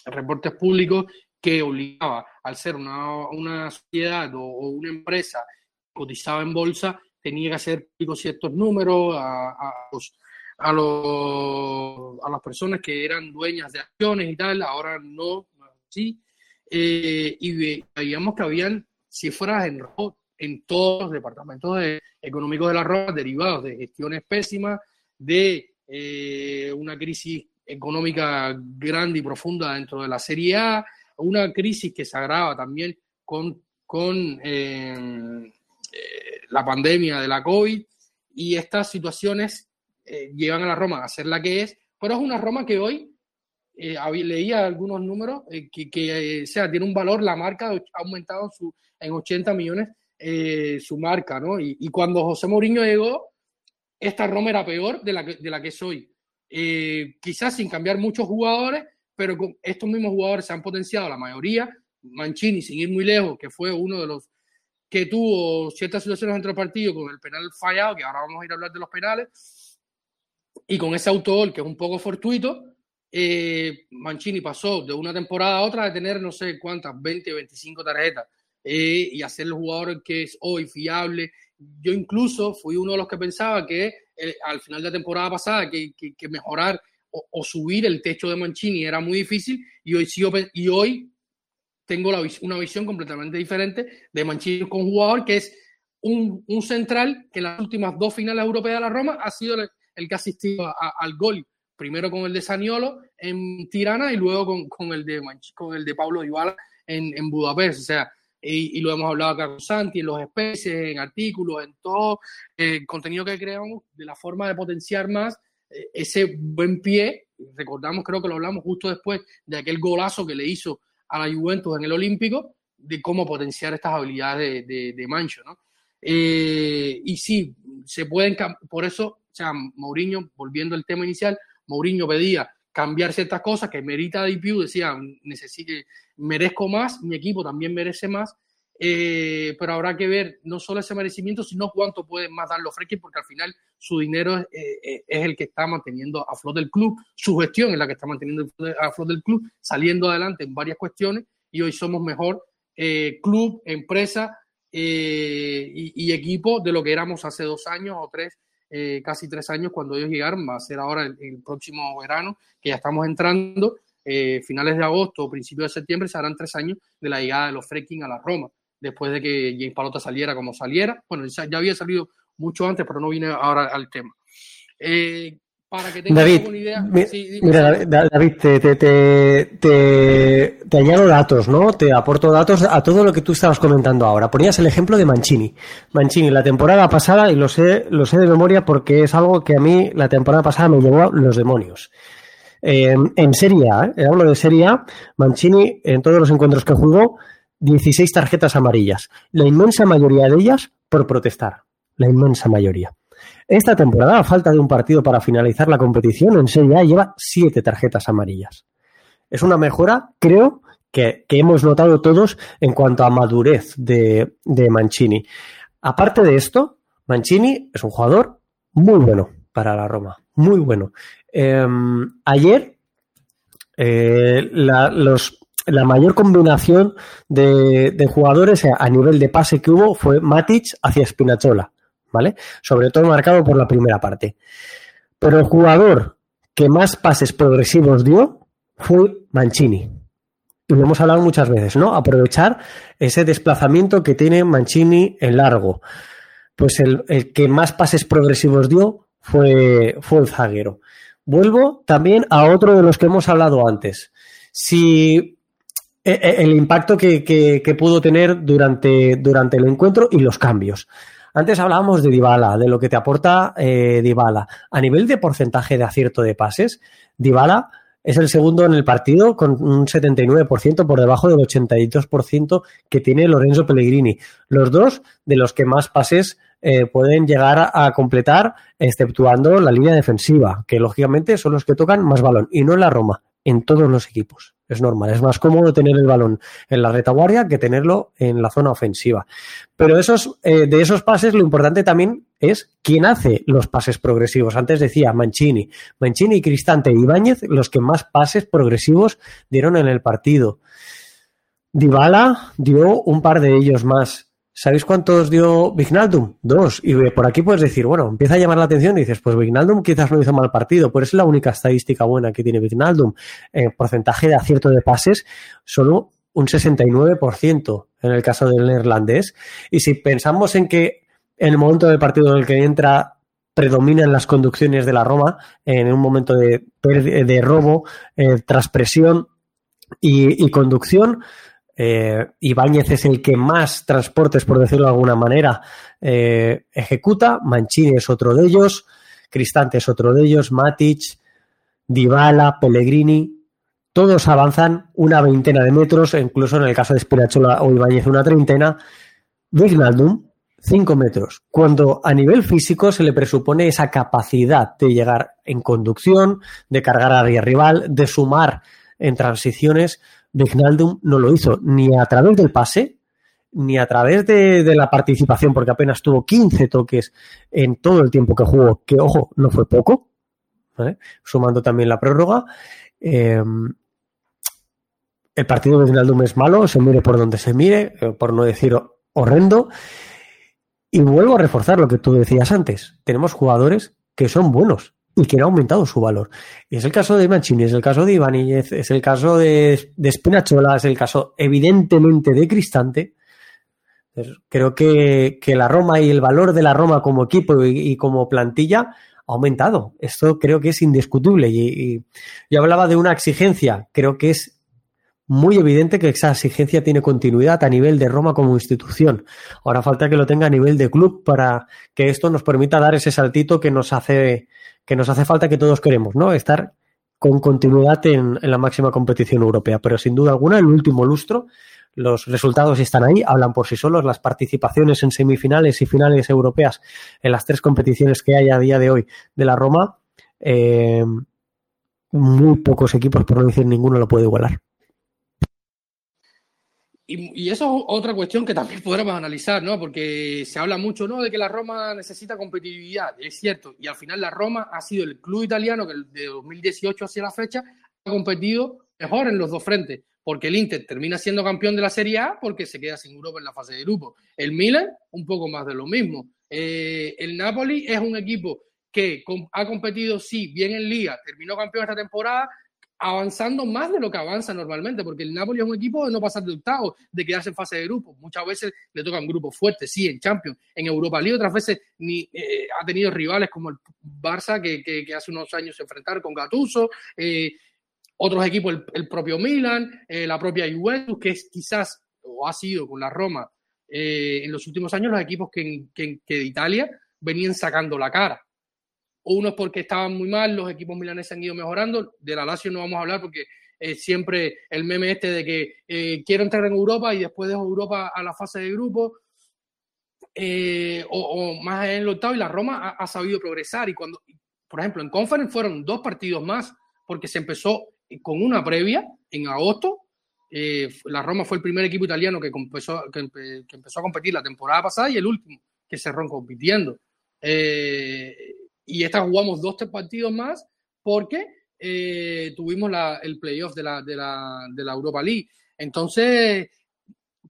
S1: reportes públicos que obligaba, al ser una, una sociedad o, una empresa cotizada en bolsa, tenía que hacer ciertos números a, a, los, a, los, a las personas que eran dueñas de acciones y tal, ahora no, sí. Eh, y veíamos que habían cifras en en todos los departamentos económicos de la ropa derivados de gestiones pésimas, de eh, una crisis económica grande y profunda dentro de la Serie A, una crisis que se agrava también con, con eh, eh, la pandemia de la COVID y estas situaciones eh, llevan a la Roma a ser la que es, pero es una Roma que hoy leía algunos números que, que sea, tiene un valor, la marca ha aumentado su, en 80 millones su marca, ¿no? Y, y, cuando José Mourinho llegó, esta Roma era peor de la que, de la que es hoy. quizás sin cambiar muchos jugadores, pero con estos mismos jugadores se han potenciado, la mayoría. Mancini, sin ir muy lejos, que fue uno de los que tuvo ciertas situaciones dentro del partido con el penal fallado, que ahora vamos a ir a hablar de los penales, y con ese autogol que es un poco fortuito, eh, Mancini pasó de una temporada a otra de tener no sé cuántas, 20 o 25 tarjetas, eh, y hacer el jugador que es hoy fiable. Yo incluso fui uno de los que pensaba que eh, al final de la temporada pasada que, que, mejorar o, subir el techo de Mancini era muy difícil y hoy, y hoy tengo una visión completamente diferente de Mancini con jugador que es un, central que en las últimas dos finales europeas de la Roma ha sido el, que ha asistido al gol, primero con el de Saniolo en Tirana y luego con, el, de, con el de Pablo Dybala en, en Budapest. O sea, y, lo hemos hablado acá con Santi, en los especies, en artículos, en todo el contenido que creamos, de la forma de potenciar más eh, ese buen pie. Recordamos, creo que lo hablamos justo después de aquel golazo que le hizo a la Juventus en el Olímpico, de cómo potenciar estas habilidades de, de, Mancho, ¿no? Eh, y sí, se pueden, por eso, o sea, Mourinho, volviendo al tema inicial, Mourinho pedía cambiar ciertas cosas que merita DPU, decía, necesito, merezco más, mi equipo también merece más, eh, pero habrá que ver no solo ese merecimiento, sino cuánto pueden más dar los Freaking, porque al final su dinero es, eh, es, el que está manteniendo a flot del club, su gestión es la que está manteniendo a flot del club, saliendo adelante en varias cuestiones, y hoy somos mejor eh, club, empresa y, y, equipo de lo que éramos hace dos años o tres eh, casi tres años cuando ellos llegaron, va a ser ahora el, próximo verano, que ya estamos entrando, eh, finales de agosto o principios de septiembre, se harán tres años de la llegada de los Freaking a la Roma, después de que James Palota saliera como saliera. Bueno, ya, había salido mucho antes, pero no vine ahora al tema. Eh, para que tengas
S2: David, una idea. mira, David, te, te, te, te, añado datos, ¿no? Te aporto datos a todo lo que tú estabas comentando ahora. Ponías el ejemplo de Mancini. Mancini, la temporada pasada, y lo sé, lo sé de memoria porque es algo que a mí la temporada pasada me llevó los demonios. Eh, en Serie A, ¿eh? hablo de Serie A, Mancini, en todos los encuentros que jugó, 16 tarjetas amarillas. La inmensa mayoría de ellas por protestar. La inmensa mayoría. Esta temporada, a falta de un partido para finalizar la competición, en Serie A lleva siete tarjetas amarillas. Es una mejora, creo, que, hemos notado todos en cuanto a madurez de, Mancini. Aparte de esto, Mancini es un jugador muy bueno para la Roma, muy bueno. Em, ayer, eh, la, la, mayor combinación de, de, jugadores a nivel de pase que hubo fue Matic hacia Spinazzola. ¿Vale? Sobre todo marcado por la primera parte. Pero el jugador que más pases progresivos dio fue Mancini. Y lo hemos hablado muchas veces, ¿no? Aprovechar ese desplazamiento que tiene Mancini en largo. Pues el, que más pases progresivos dio fue, fue el zaguero. Vuelvo también a otro de los que hemos hablado antes. Si e, e, el impacto que, que, pudo tener durante, durante el encuentro y los cambios. Antes hablábamos de Dybala, de lo que te aporta eh, Dybala. A nivel de porcentaje de acierto de pases, Dybala es el segundo en el partido con un 79% por debajo del 82% que tiene Lorenzo Pellegrini. Los dos de los que más pases eh, pueden llegar a completar, exceptuando la línea defensiva, que lógicamente son los que tocan más balón, y no en la Roma, en todos los equipos. Es normal, es más cómodo tener el balón en la retaguardia que tenerlo en la zona ofensiva. Pero esos, eh, de esos pases, lo importante también es quién hace los pases progresivos. Antes decía Mancini. Mancini, Cristante y Ibáñez, los que más pases progresivos dieron en el partido. Dybala dio un par de ellos más. ¿Sabéis cuántos dio Vignaldum? Dos. Y por aquí puedes decir, bueno, empieza a llamar la atención y dices, pues Vignaldum quizás no hizo mal partido, pero es la única estadística buena que tiene Vignaldum. En porcentaje de acierto de pases, solo un 69% en el caso del neerlandés. Y si pensamos en que en el momento del partido en el que entra predominan las conducciones de la Roma, en un momento de, de robo, eh, y conducción, eh, Ibáñez es el que más transportes, por decirlo de alguna manera, eh, ejecuta. Mancini es otro de ellos. Cristante es otro de ellos. Matic, Dybala, Pellegrini. Todos avanzan una veintena de metros, incluso en el caso de Spinachola o Ibáñez una treintena. Vignaldum, cinco metros. Cuando a nivel físico se le presupone esa capacidad de llegar en conducción, de cargar a rival, de sumar en transiciones, Vignaldum no lo hizo ni a través del pase, ni a través de, la participación, porque apenas tuvo 15 toques en todo el tiempo que jugó, que ojo, no fue poco, sumando también la prórroga. Em, el partido de Vignaldum es malo, se mire por donde se mire, eh, por no decir horrendo. Y vuelvo a reforzar lo que tú decías antes. Tenemos jugadores que son buenos, y que ha aumentado su valor. Y es el caso de Mancini, es el caso de Ibáñez, es el caso de, de Spinachola, es el caso evidentemente de Cristante, Creo que, la Roma y el valor de la Roma como equipo y, como plantilla ha aumentado. Esto creo que es indiscutible. Y, yo hablaba de una exigencia. Creo que es muy evidente que esa exigencia tiene continuidad a nivel de Roma como institución. Ahora falta que lo tenga a nivel de club para que esto nos permita dar ese saltito que nos hace, que nos hace falta que todos queremos, ¿no? Estar con continuidad en, la máxima competición europea. Pero sin duda alguna, el último lustro, los resultados están ahí, hablan por sí solos. Las participaciones en semifinales y finales europeas en las tres competiciones que hay a día de hoy de la Roma, eh, muy pocos equipos, por no decir ninguno, lo puede igualar.
S1: Y, eso es otra cuestión que también podremos analizar, ¿no? Porque se habla mucho, ¿no? De que la Roma necesita competitividad, es cierto. Y al final la Roma ha sido el club italiano que de 2018 hacia la fecha ha competido mejor en los dos frentes. Porque el Inter termina siendo campeón de la Serie A porque se queda sin Europa en la fase de grupo. El Milan, un poco más de lo mismo. Eh, el Napoli es un equipo que ha competido, sí, bien en Liga, terminó campeón esta temporada, avanzando más de lo que avanza normalmente, porque el Napoli es un equipo de no pasar de octavo, de quedarse en fase de grupo. Muchas veces le tocan grupos fuertes, sí, en Champions, en Europa League, otras veces ni, eh, ha tenido rivales como el Barça, que, hace unos años se enfrentaron con Gattuso, eh, otros equipos, el, propio Milan, eh, la propia Juventus, que es quizás, o ha sido con la Roma, en los últimos años los equipos que, que de Italia venían sacando la cara unos porque estaban muy mal, los equipos milaneses han ido mejorando. De la Lazio no vamos a hablar porque es siempre el meme este de que eh, quiero entrar en Europa y después dejo Europa a la fase de grupo. Eh, o, más en el octavo y la Roma ha, sabido progresar y cuando, por ejemplo, en Conference fueron dos partidos más porque se empezó con una previa en agosto. Eh, la Roma fue el primer equipo italiano que empezó, que, empezó a competir la temporada pasada y el último que cerró compitiendo. Eh, y esta jugamos dos, tres partidos más porque eh, tuvimos el playoff de la, de, la, de la Europa League. Entonces,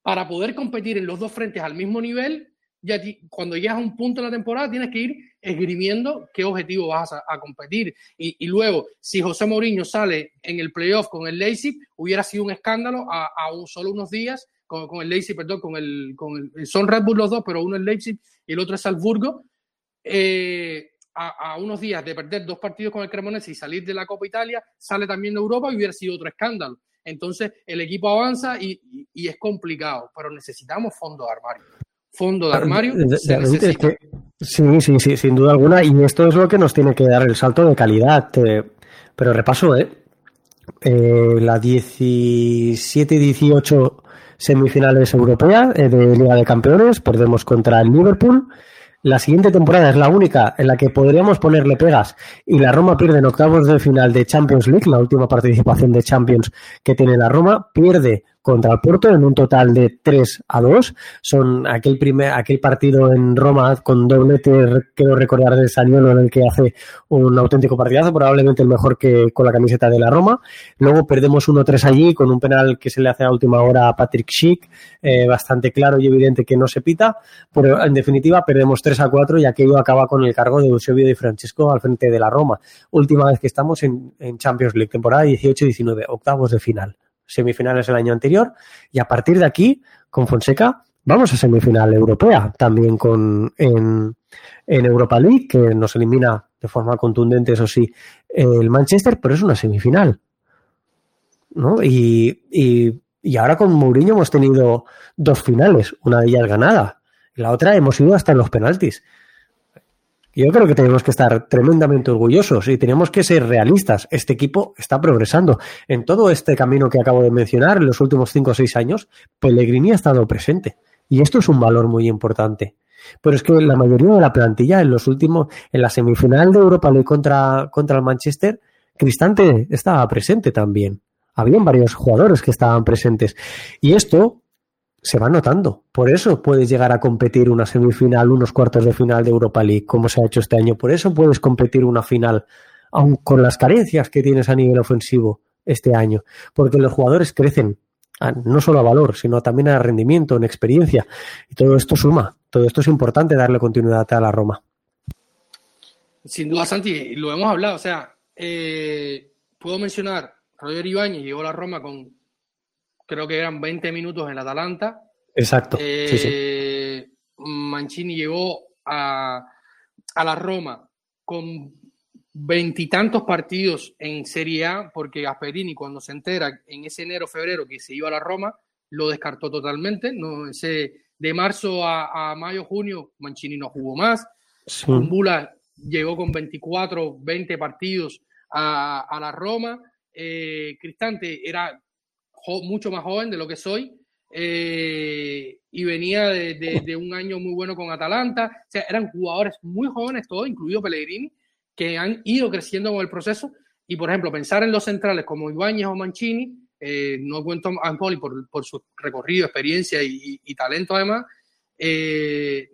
S1: para poder competir en los dos frentes al mismo nivel, ya cuando llegas a un punto de la temporada tienes que ir esgrimiendo qué objetivo vas a, competir. Y, luego, si José Mourinho sale en el playoff con el Leipzig, hubiera sido un escándalo a, un, solo unos días con, con el Leipzig, perdón, con el, con el, son Red Bull los dos, pero uno es Leipzig y el otro es Salzburgo. Eh, a, unos días de perder dos partidos con el Cremonese y salir de la Copa Italia, sale también de Europa y hubiera sido otro escándalo. Entonces el equipo avanza y, es complicado, pero necesitamos fondo de armario. Fondo de armario.
S2: sí, sí, sí, sin duda alguna. Y esto es lo que nos tiene que dar el salto de calidad. pero repaso, ¿eh? eh la 17 y 18 semifinales europeas eh, de Liga de Campeones, perdemos contra el Liverpool. La siguiente temporada es la única en la que podríamos ponerle pegas y la Roma pierde en octavos de final de Champions League, la última participación de Champions que tiene la Roma, pierde contra el Porto en un total de 3 a 2. Son aquel primer aquel partido en Roma con doblete, quiero recordar de Saniolo en el que hace un auténtico partidazo, probablemente el mejor que con la camiseta de la Roma. Luego perdemos 1-3 allí con un penal que se le hace a última hora a Patrick Schick, eh, bastante claro y evidente que no se pita, pero en definitiva perdemos 3 a 4 y aquello acaba con el cargo de Eusebio Di Francesco al frente de la Roma. Última vez que estamos en, en Champions League, temporada 18-19, octavos de final semifinales el año anterior y a partir de aquí, con Fonseca, vamos a semifinal europea, también con en, Europa League, que nos elimina de forma contundente, eso sí, el Manchester, pero es una semifinal. ¿no? Y, y, y ahora con Mourinho hemos tenido dos finales, una de ellas ganada, la otra hemos ido hasta en los penaltis. Yo creo que tenemos que estar tremendamente orgullosos y tenemos que ser realistas. Este equipo está progresando. En todo este camino que acabo de mencionar, en los últimos cinco o seis años, Pellegrini ha estado presente. Y esto es un valor muy importante. Pero es que la mayoría de la plantilla en los últimos, en la semifinal de Europa League contra, contra el Manchester, Cristante estaba presente también. Habían varios jugadores que estaban presentes. Y esto se va notando. Por eso puedes llegar a competir una semifinal, unos cuartos de final de Europa League, como se ha hecho este año. Por eso puedes competir una final, aun con las carencias que tienes a nivel ofensivo este año. Porque los jugadores crecen, no solo a valor, sino también a rendimiento, en experiencia. Y todo esto suma. Todo esto es importante darle continuidad a la Roma.
S1: Sin duda, Santi, lo hemos hablado. O sea, eh, puedo mencionar, Roger Ibáñez llegó a la Roma con creo que eran 20 minutos en el Atalanta,
S2: Exacto.
S1: Eh, Mancini llegó a, a la Roma con veintitantos partidos en Serie A, porque Gasperini cuando se entera en ese enero, febrero que se iba a la Roma, lo descartó totalmente. No, ese, de marzo a, mayo, junio, Mancini no jugó más. Sí. Bula llegó con 24, 20 partidos a, a la Roma. Eh, Cristante era mucho más joven de lo que soy eh, y venía de, un año muy bueno con Atalanta. O eran jugadores muy jóvenes todos, incluido Pellegrini, que han ido creciendo con el proceso. Y, por ejemplo, pensar en los centrales como Ibáñez o Mancini, eh, no cuento a Poli por, su recorrido, experiencia y, talento además, eh,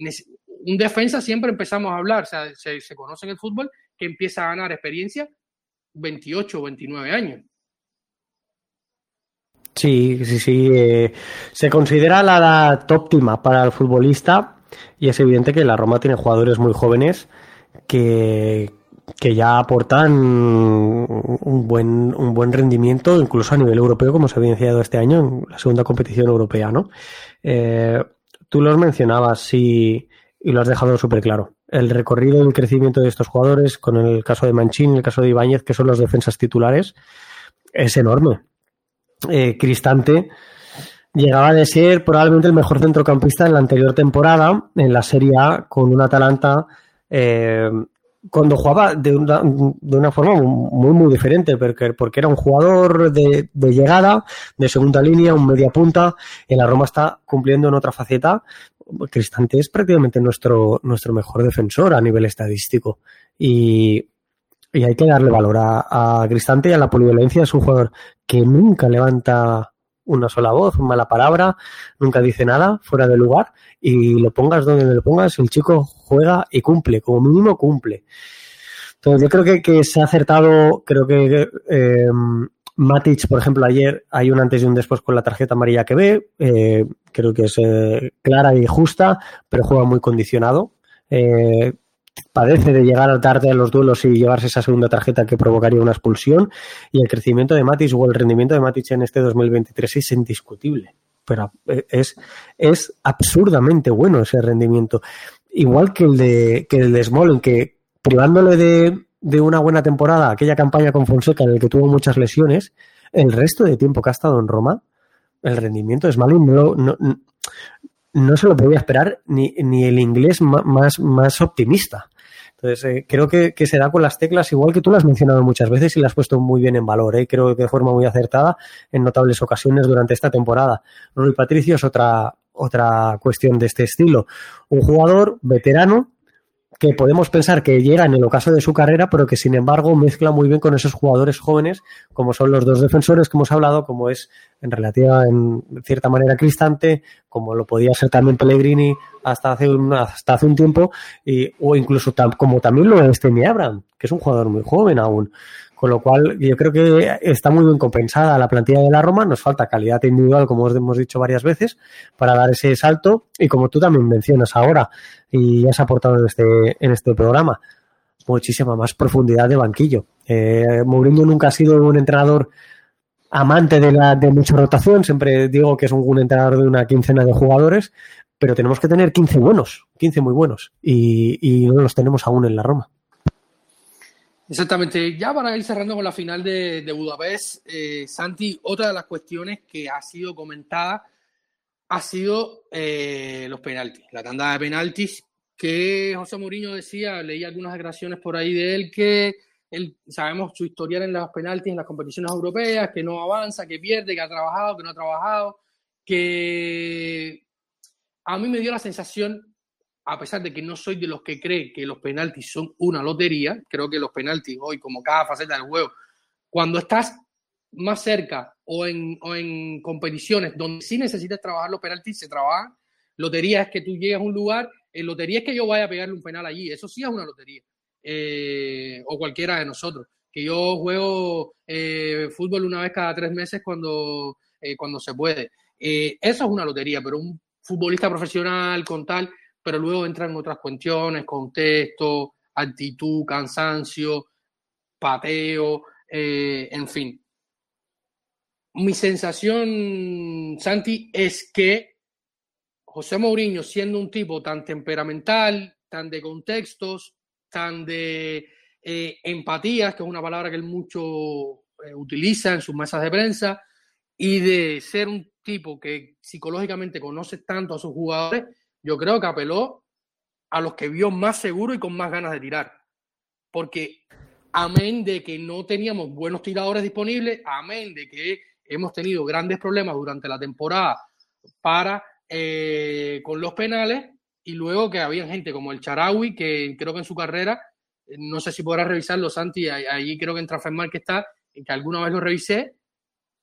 S1: un defensa siempre empezamos a hablar, se, se, conoce en el fútbol que empieza a ganar experiencia 28 o 29 años.
S2: Sí, sí, sí. Eh, se considera la edad óptima para el futbolista y es evidente que la Roma tiene jugadores muy jóvenes que, que ya aportan un buen, un buen rendimiento, incluso a nivel europeo, como se ha evidenciado este año en la segunda competición europea, ¿no? Eh, tú los mencionabas y, y lo has dejado súper claro. El recorrido y el crecimiento de estos jugadores, con el caso de Mancini, el caso de Ibáñez, que son los defensas titulares, es enorme. Eh, Cristante llegaba de ser probablemente el mejor centrocampista en la anterior temporada en la Serie A con un Atalanta eh, cuando jugaba de una, forma muy, muy diferente, porque, porque era un jugador de, llegada, de segunda línea, un media punta, y la Roma está cumpliendo en otra faceta. Cristante es prácticamente nuestro, nuestro mejor defensor a nivel estadístico. Y, y hay que darle valor a, a Cristante y a la polivalencia. Es un jugador que nunca levanta una sola voz, una mala palabra, nunca dice nada fuera de lugar y lo pongas donde lo pongas, el chico juega y cumple, como mínimo cumple. Entonces yo creo que, que se ha acertado, creo que eh, Matic, por ejemplo, ayer hay un antes y un después con la tarjeta amarilla que ve, eh, creo que es eh, clara y justa, pero juega muy condicionado. Eh, padece de llegar tarde a los duelos y llevarse esa segunda tarjeta que provocaría una expulsión. Y el crecimiento de Matic o el rendimiento de Matic en este 2023 es indiscutible. Pero es, es absurdamente bueno ese rendimiento. Igual que el de, que el de Smalling, que privándole de, de una buena temporada, aquella campaña con Fonseca en el que tuvo muchas lesiones, el resto de tiempo que ha estado en Roma, el rendimiento de Smalling no, no, no se lo podía esperar ni, ni el inglés más, más optimista. Entonces, eh, creo que, que, con las teclas, igual que tú las has mencionado muchas veces y las has puesto muy bien en valor, ¿eh? creo que de forma muy acertada en notables ocasiones durante esta temporada. Rui Patricio es otra, otra cuestión de este estilo. Un jugador veterano que podemos pensar que llega en el ocaso de su carrera, pero que sin embargo mezcla muy bien con esos jugadores jóvenes, como son los dos defensores que hemos hablado, como es en relativa, en cierta manera, Cristante, como lo podía ser también Pellegrini hasta hace un, hasta hace un tiempo, y, o incluso como también lo es Temi Abraham, que es un jugador muy joven aún. Con lo cual, yo creo que está muy bien compensada la plantilla de la Roma. Nos falta calidad individual, como os hemos dicho varias veces, para dar ese salto. Y como tú también mencionas ahora, y has aportado en este, en este programa, muchísima más profundidad de banquillo. Eh, Mourinho nunca ha sido un entrenador amante de, la, de mucha rotación. Siempre digo que es un, entrenador de una quincena de jugadores, pero tenemos que tener 15 buenos, 15 muy buenos. Y no los tenemos aún en la Roma.
S1: Exactamente. Ya para ir cerrando con la final de, Budapest, eh, Santi, otra de las cuestiones que ha sido comentada ha sido eh, los penaltis, la tanda de penaltis que José Mourinho decía, leí algunas declaraciones por ahí de él que él, sabemos su historial en los penaltis en las competiciones europeas, que no avanza, que pierde, que ha trabajado, que no ha trabajado, que a mí me dio la sensación a pesar de que no soy de los que cree que los penaltis son una lotería, creo que los penaltis hoy, como cada faceta del juego, cuando estás más cerca o en, o en competiciones donde sí necesitas trabajar los penaltis, se trabajan. Lotería es que tú llegas a un lugar, en lotería es que yo vaya a pegarle un penal allí, eso sí es una lotería. Eh, o cualquiera de nosotros. Que yo juego eh, fútbol una vez cada tres meses cuando, eh, cuando se puede. eso es una lotería, pero un futbolista profesional con tal, pero luego entran otras cuestiones, contexto, actitud, cansancio, pateo, eh, en fin. Mi sensación, Santi, es que José Mourinho siendo un tipo tan temperamental, tan de contextos, tan de eh, empatías, que es una palabra que él mucho eh, utiliza en sus mesas de prensa, y de ser un tipo que psicológicamente conoce tanto a sus jugadores, yo creo que apeló a los que vio más seguro y con más ganas de tirar. Porque amén de que no teníamos buenos tiradores disponibles, amén de que hemos tenido grandes problemas durante la temporada para eh, con los penales y luego que había gente como el Charawi que creo que en su carrera no sé si podrás revisarlo Santi ahí creo que en Transfermarkt que está que alguna vez lo revisé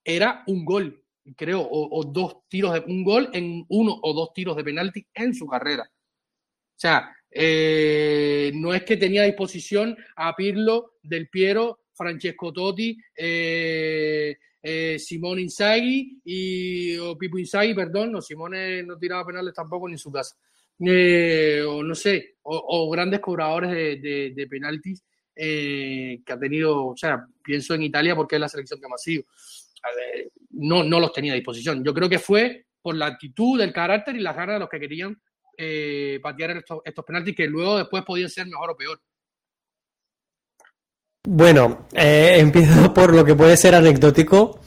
S1: era un gol creo o, dos tiros de un gol en uno o dos tiros de penalti en su carrera o sea eh, no es que tenía disposición a Pirlo, Del Piero, Francesco Totti, eh, eh, Simone Inzaghi y o Pipo Inzaghi, perdón, no, Simone no tiraba penales tampoco ni en su casa. Eh, o no sé, o, grandes cobradores de, de, penaltis eh, que ha tenido, o sea, pienso en Italia porque es la selección que más sido. No, no los tenía a disposición. Yo creo que fue por la actitud, el carácter y las ganas de los que querían patear estos, estos penaltis que luego después podían ser mejor o peor.
S2: Bueno, eh, empiezo por lo que puede ser anecdótico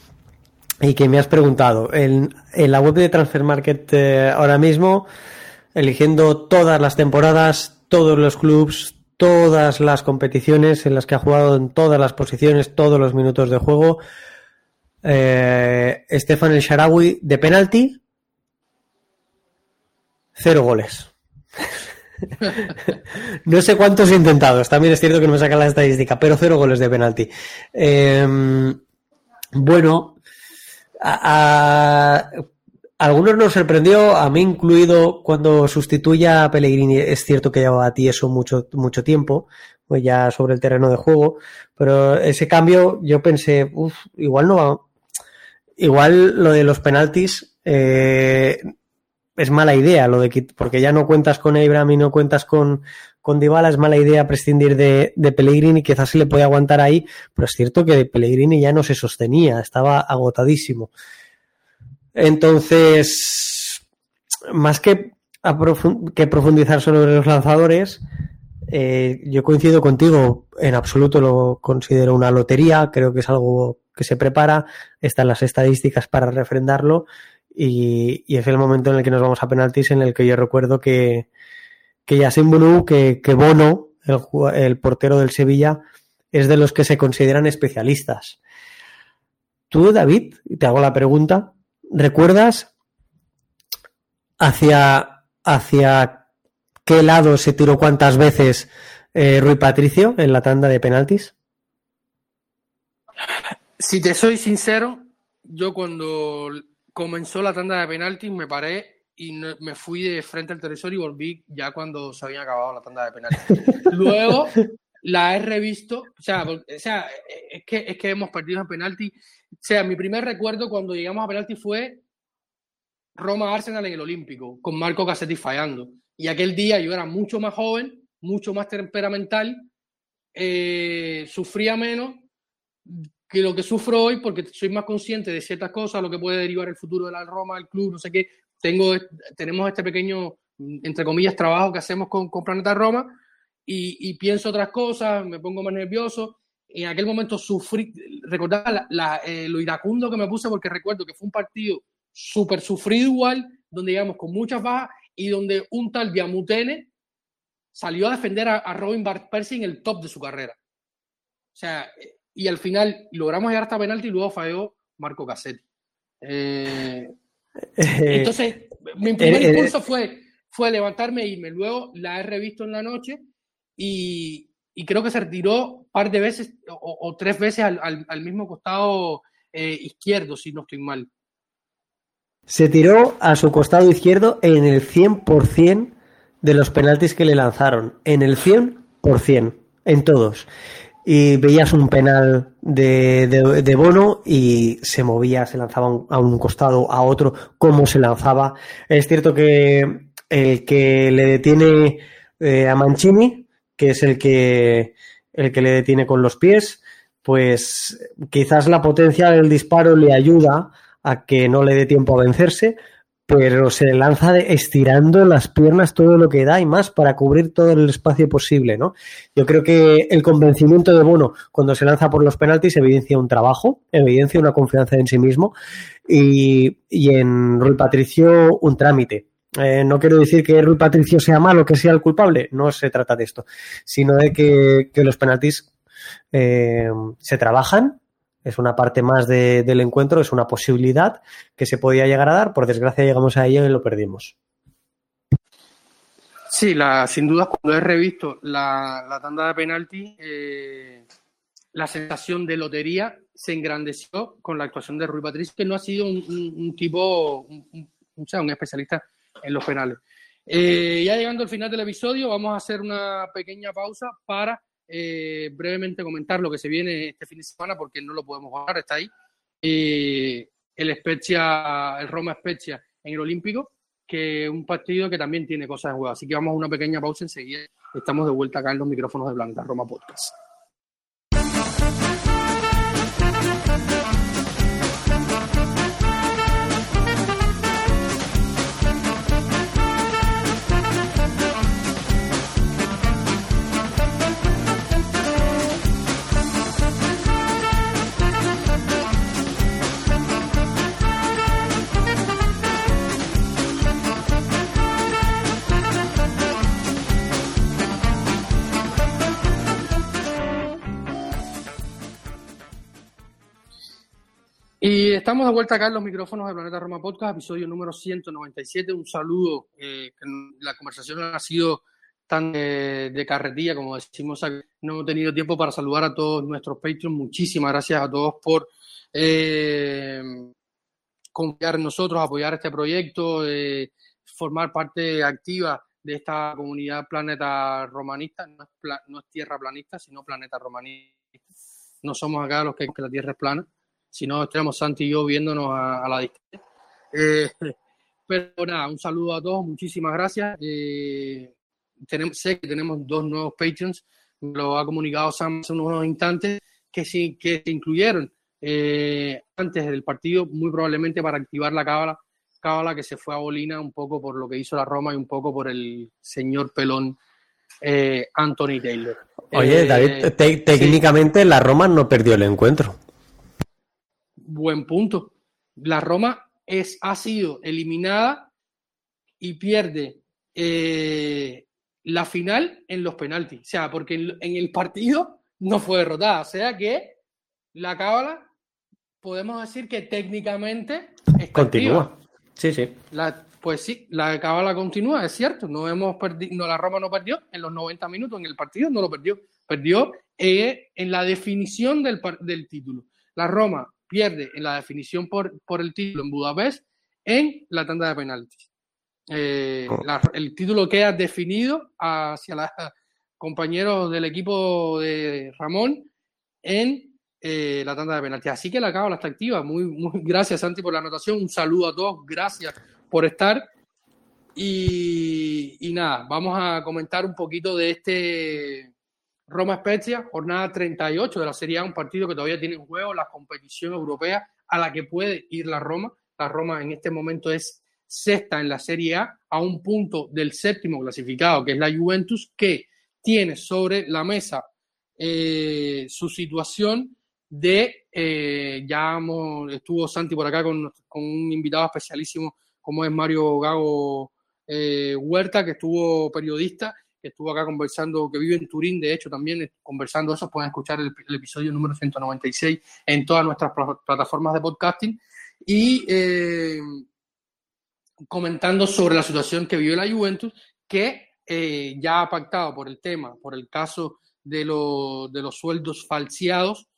S2: y que me has preguntado. En, la web de Transfer Market eh, ahora mismo, eligiendo todas las temporadas, todos los clubs, todas las competiciones en las que ha jugado en todas las posiciones, todos los minutos de juego. Eh, Estefan El Sharawi de penalti, cero goles. no sé cuántos he intentado. También es cierto que no me saca la estadística, pero cero goles de penalti. Em, bueno, a, algunos nos sorprendió, a mí incluido, cuando sustituya a Pellegrini. Es cierto que llevaba a ti eso mucho, mucho tiempo, pues ya sobre el terreno de juego, pero ese cambio yo pensé, uff, igual no va. Igual lo de los penaltis eh, es mala idea lo de porque ya no cuentas con Abraham y no cuentas con, con Dybala, es mala idea prescindir de, de Pellegrini, quizás se le puede aguantar ahí, pero es cierto que Pellegrini ya no se sostenía, estaba agotadísimo. Entonces, más que, que profundizar sobre los lanzadores, eh, yo coincido contigo, en absoluto lo considero una lotería, creo que es algo que se prepara, están las estadísticas para refrendarlo y, es el momento en el que nos vamos a penaltis en el que yo recuerdo que, que Yasin que, que Bono, el, el portero del Sevilla, es de los que se consideran especialistas. Tú, David, te hago la pregunta, ¿recuerdas hacia, hacia qué lado se tiró cuántas veces eh, Rui Patricio en la tanda de penaltis?
S1: Si te soy sincero, yo cuando comenzó la tanda de penaltis, me paré y me fui de frente al televisor y volví ya cuando se había acabado la tanda de penaltis. Luego la he revisto, o sea, o sea es, que, es que hemos perdido en penalti. O sea, mi primer recuerdo cuando llegamos a penalti fue Roma-Arsenal en el Olímpico, con Marco Cassetti fallando. Y aquel día yo era mucho más joven, mucho más temperamental, eh, sufría menos, que lo que sufro hoy, porque soy más consciente de ciertas cosas, lo que puede derivar el futuro de la Roma, el club, no sé qué. Tengo, tenemos este pequeño, entre comillas, trabajo que hacemos con, con Planeta Roma y, pienso otras cosas, me pongo más nervioso. En aquel momento sufrí, recordar eh, lo iracundo que me puse porque recuerdo que fue un partido súper sufrido igual, donde llegamos con muchas bajas y donde un tal Diamutene salió a defender a, Robin Bart Persie en el top de su carrera. O sea, y al final logramos llegar hasta penalti y luego falló Marco Cassetti. Eh, entonces, mi primer eh, impulso fue, fue levantarme e irme. Luego la he revisto en la noche y, y creo que se retiró un par de veces o, tres veces al, al, mismo costado eh, izquierdo, si no estoy mal.
S2: Se tiró a su costado izquierdo en el 100% de los penaltis que le lanzaron. En el 100%, en todos y veías un penal de, de, Bono y se movía, se lanzaba a un costado, a otro, cómo se lanzaba. Es cierto que el que le detiene eh, a Mancini, que es el que, el que le detiene con los pies, pues quizás la potencia del disparo le ayuda a que no le dé tiempo a vencerse, pero se lanza estirando las piernas todo lo que da y más para cubrir todo el espacio posible, ¿no? Yo creo que el convencimiento de Bono cuando se lanza por los penaltis evidencia un trabajo, evidencia una confianza en sí mismo y, en Rui Patricio un trámite. Eh, no quiero decir que Rui Patricio sea malo, que sea el culpable, no se trata de esto, sino de que, los penaltis eh, se trabajan, es una parte más del encuentro, es una posibilidad que se podía llegar a dar. Por desgracia llegamos a ello y lo perdimos.
S1: Sí, la, sin duda cuando he revisto la, tanda de penalti, eh, la sensación de lotería se engrandeció con la actuación de Rui Patricio, que no ha sido un, tipo, un, un, especialista en los penales. Eh, ya llegando al final del episodio, vamos a hacer una pequeña pausa para eh, brevemente comentar lo que se viene este fin de semana porque no lo podemos jugar, está ahí. Eh, el Spezia, el Roma Spezia en el Olímpico, que un partido que también tiene cosas en juego. Así que vamos a una pequeña pausa enseguida. Estamos de vuelta acá en los micrófonos de Blanca Roma Podcast. Y estamos de vuelta acá en los micrófonos de Planeta Roma Podcast, episodio número 197. Un saludo. Eh, la conversación ha sido tan de, carretilla, como decimos. No hemos tenido tiempo para saludar a todos nuestros Patreons. Muchísimas gracias a todos por eh, confiar en nosotros, apoyar este proyecto, eh, formar parte activa de esta comunidad planeta romanista. No es, no es tierra planista, sino planeta romanista. No somos acá los que que la tierra es plana si no estaríamos Santi y yo viéndonos a, la distancia. Eh, pero nada, un saludo a todos, muchísimas gracias. Eh, tenemos, sé que tenemos dos nuevos Patreons, me lo ha comunicado Sam hace unos instantes, que, sí, que se incluyeron eh, antes del partido, muy probablemente para activar la cábala, cábala que se fue a Bolina un poco por lo que hizo la Roma y un poco por el señor pelón Anthony Taylor.
S2: Oye, David, técnicamente la Roma no perdió el encuentro
S1: buen punto. La Roma es, ha sido eliminada y pierde eh, la final en los penaltis. O sea, porque en, el partido no fue derrotada. O sea que la cábala, podemos decir que técnicamente
S2: continúa. Sí, sí.
S1: La, pues sí, la cábala continúa, es cierto. No hemos perdido, no, la Roma no perdió en los 90 minutos en el partido, no lo perdió. Perdió eh, en la definición del, del título. La Roma pierde en la definición por, por el título en Budapest en la tanda de penaltis. Eh, el título queda definido hacia los compañeros del equipo de Ramón en eh, la tanda de penaltis. Así que la cábala está activa. Muy, muy gracias, Santi, por la anotación. Un saludo a todos. Gracias por estar. Y, y nada, vamos a comentar un poquito de este Roma Spezia, jornada 38 de la Serie A, un partido que todavía tiene en juego la competición europea a la que puede ir la Roma. La Roma en este momento es sexta en la Serie A, a un punto del séptimo clasificado, que es la Juventus, que tiene sobre la mesa eh, su situación de, eh, ya estuvo Santi por acá con, un invitado especialísimo como es Mario Gago eh, Huerta, que estuvo periodista que estuvo acá conversando, que vive en Turín, de hecho, también conversando eso, pueden escuchar el, episodio número 196 en todas nuestras plataformas de podcasting. Y eh, comentando sobre la situación que vive la Juventus, que eh, ya ha pactado por el tema, por el caso de, de los sueldos falseados,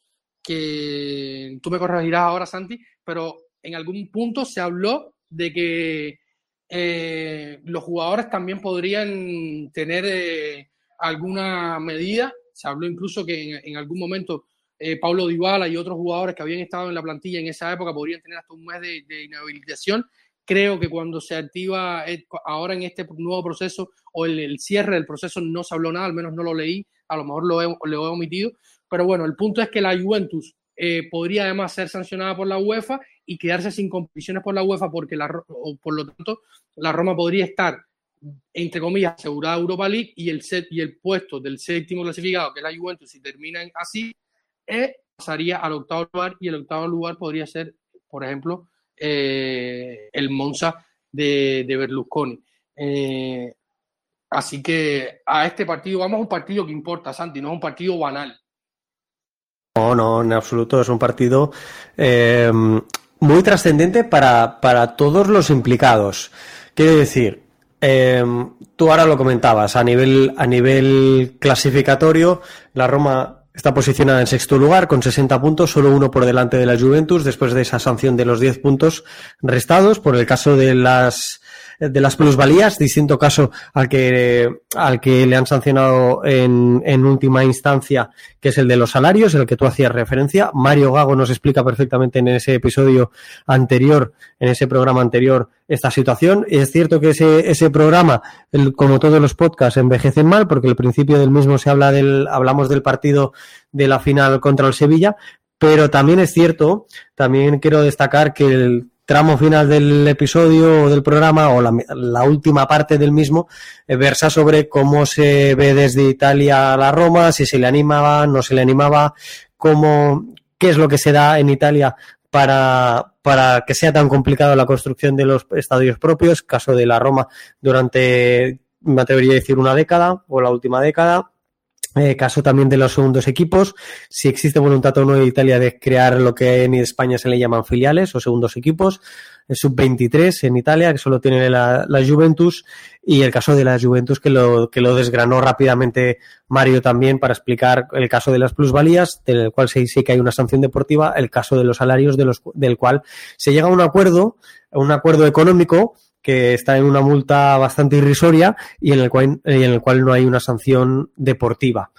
S1: que tú me corregirás ahora, Santi, pero en algún punto se habló de que eh, los jugadores también podrían tener eh, alguna medida. Se habló incluso que en, algún momento eh, Pablo Dybala y otros jugadores que habían estado en la plantilla en esa época podrían tener hasta un mes de, inhabilitación. Creo que cuando se activa ahora en este nuevo proceso o el, el, cierre del proceso no se habló nada, al menos no lo leí, a lo mejor lo he, lo he omitido. Pero bueno, el punto es que la Juventus podría además ser sancionada por la UEFA y quedarse sin competiciones por la UEFA porque por lo tanto la Roma podría estar entre comillas asegurada Europa League y el y el puesto del séptimo clasificado que es la Juventus si terminan así eh, pasaría al octavo lugar y el octavo lugar podría ser por ejemplo eh, el Monza de, Berlusconi eh, así que a este partido vamos a un partido que importa Santi no es un partido banal
S2: no, no, en absoluto. Es un partido muy trascendente para, para, todos los implicados. Quiero decir, eh, tú ahora lo comentabas, a nivel, a nivel clasificatorio, la Roma está posicionada en sexto lugar con 60 puntos, solo uno por delante de la Juventus, después de esa sanción de los 10 puntos restados. Por el caso de las de las plusvalías, distinto caso al que, al que le han sancionado en, en última instancia, que es el de los salarios, el que tú hacías referencia. Mario Gago nos explica perfectamente en ese episodio anterior, en ese programa anterior, esta situación. Es cierto que ese, ese programa, el, como todos los podcasts, envejecen mal, porque al principio del mismo se habla del, hablamos del partido de la final contra el Sevilla, pero también es cierto, también quiero destacar que el, tramo final del episodio o del programa o la, última parte del mismo eh, versa sobre cómo se ve desde Italia a la Roma, si se le animaba, no se le animaba, cómo, qué es lo que se da en Italia para, para que sea tan complicado la construcción de los estadios propios, caso de la Roma durante, me atrevería a decir, una década o la última década, eh, caso también de los segundos equipos, si existe voluntad o no en Italia de crear lo que en España se le llaman filiales o segundos equipos, el sub-23 en Italia, que solo tiene la, Juventus, y el caso de la Juventus que lo, que lo desgranó rápidamente Mario también para explicar el caso de las plusvalías, del cual sí, sí que hay una sanción deportiva, el caso de los salarios, de del cual se llega a un acuerdo, un acuerdo económico que está en una multa bastante irrisoria y en el cual, en el cual no hay una sanción deportiva.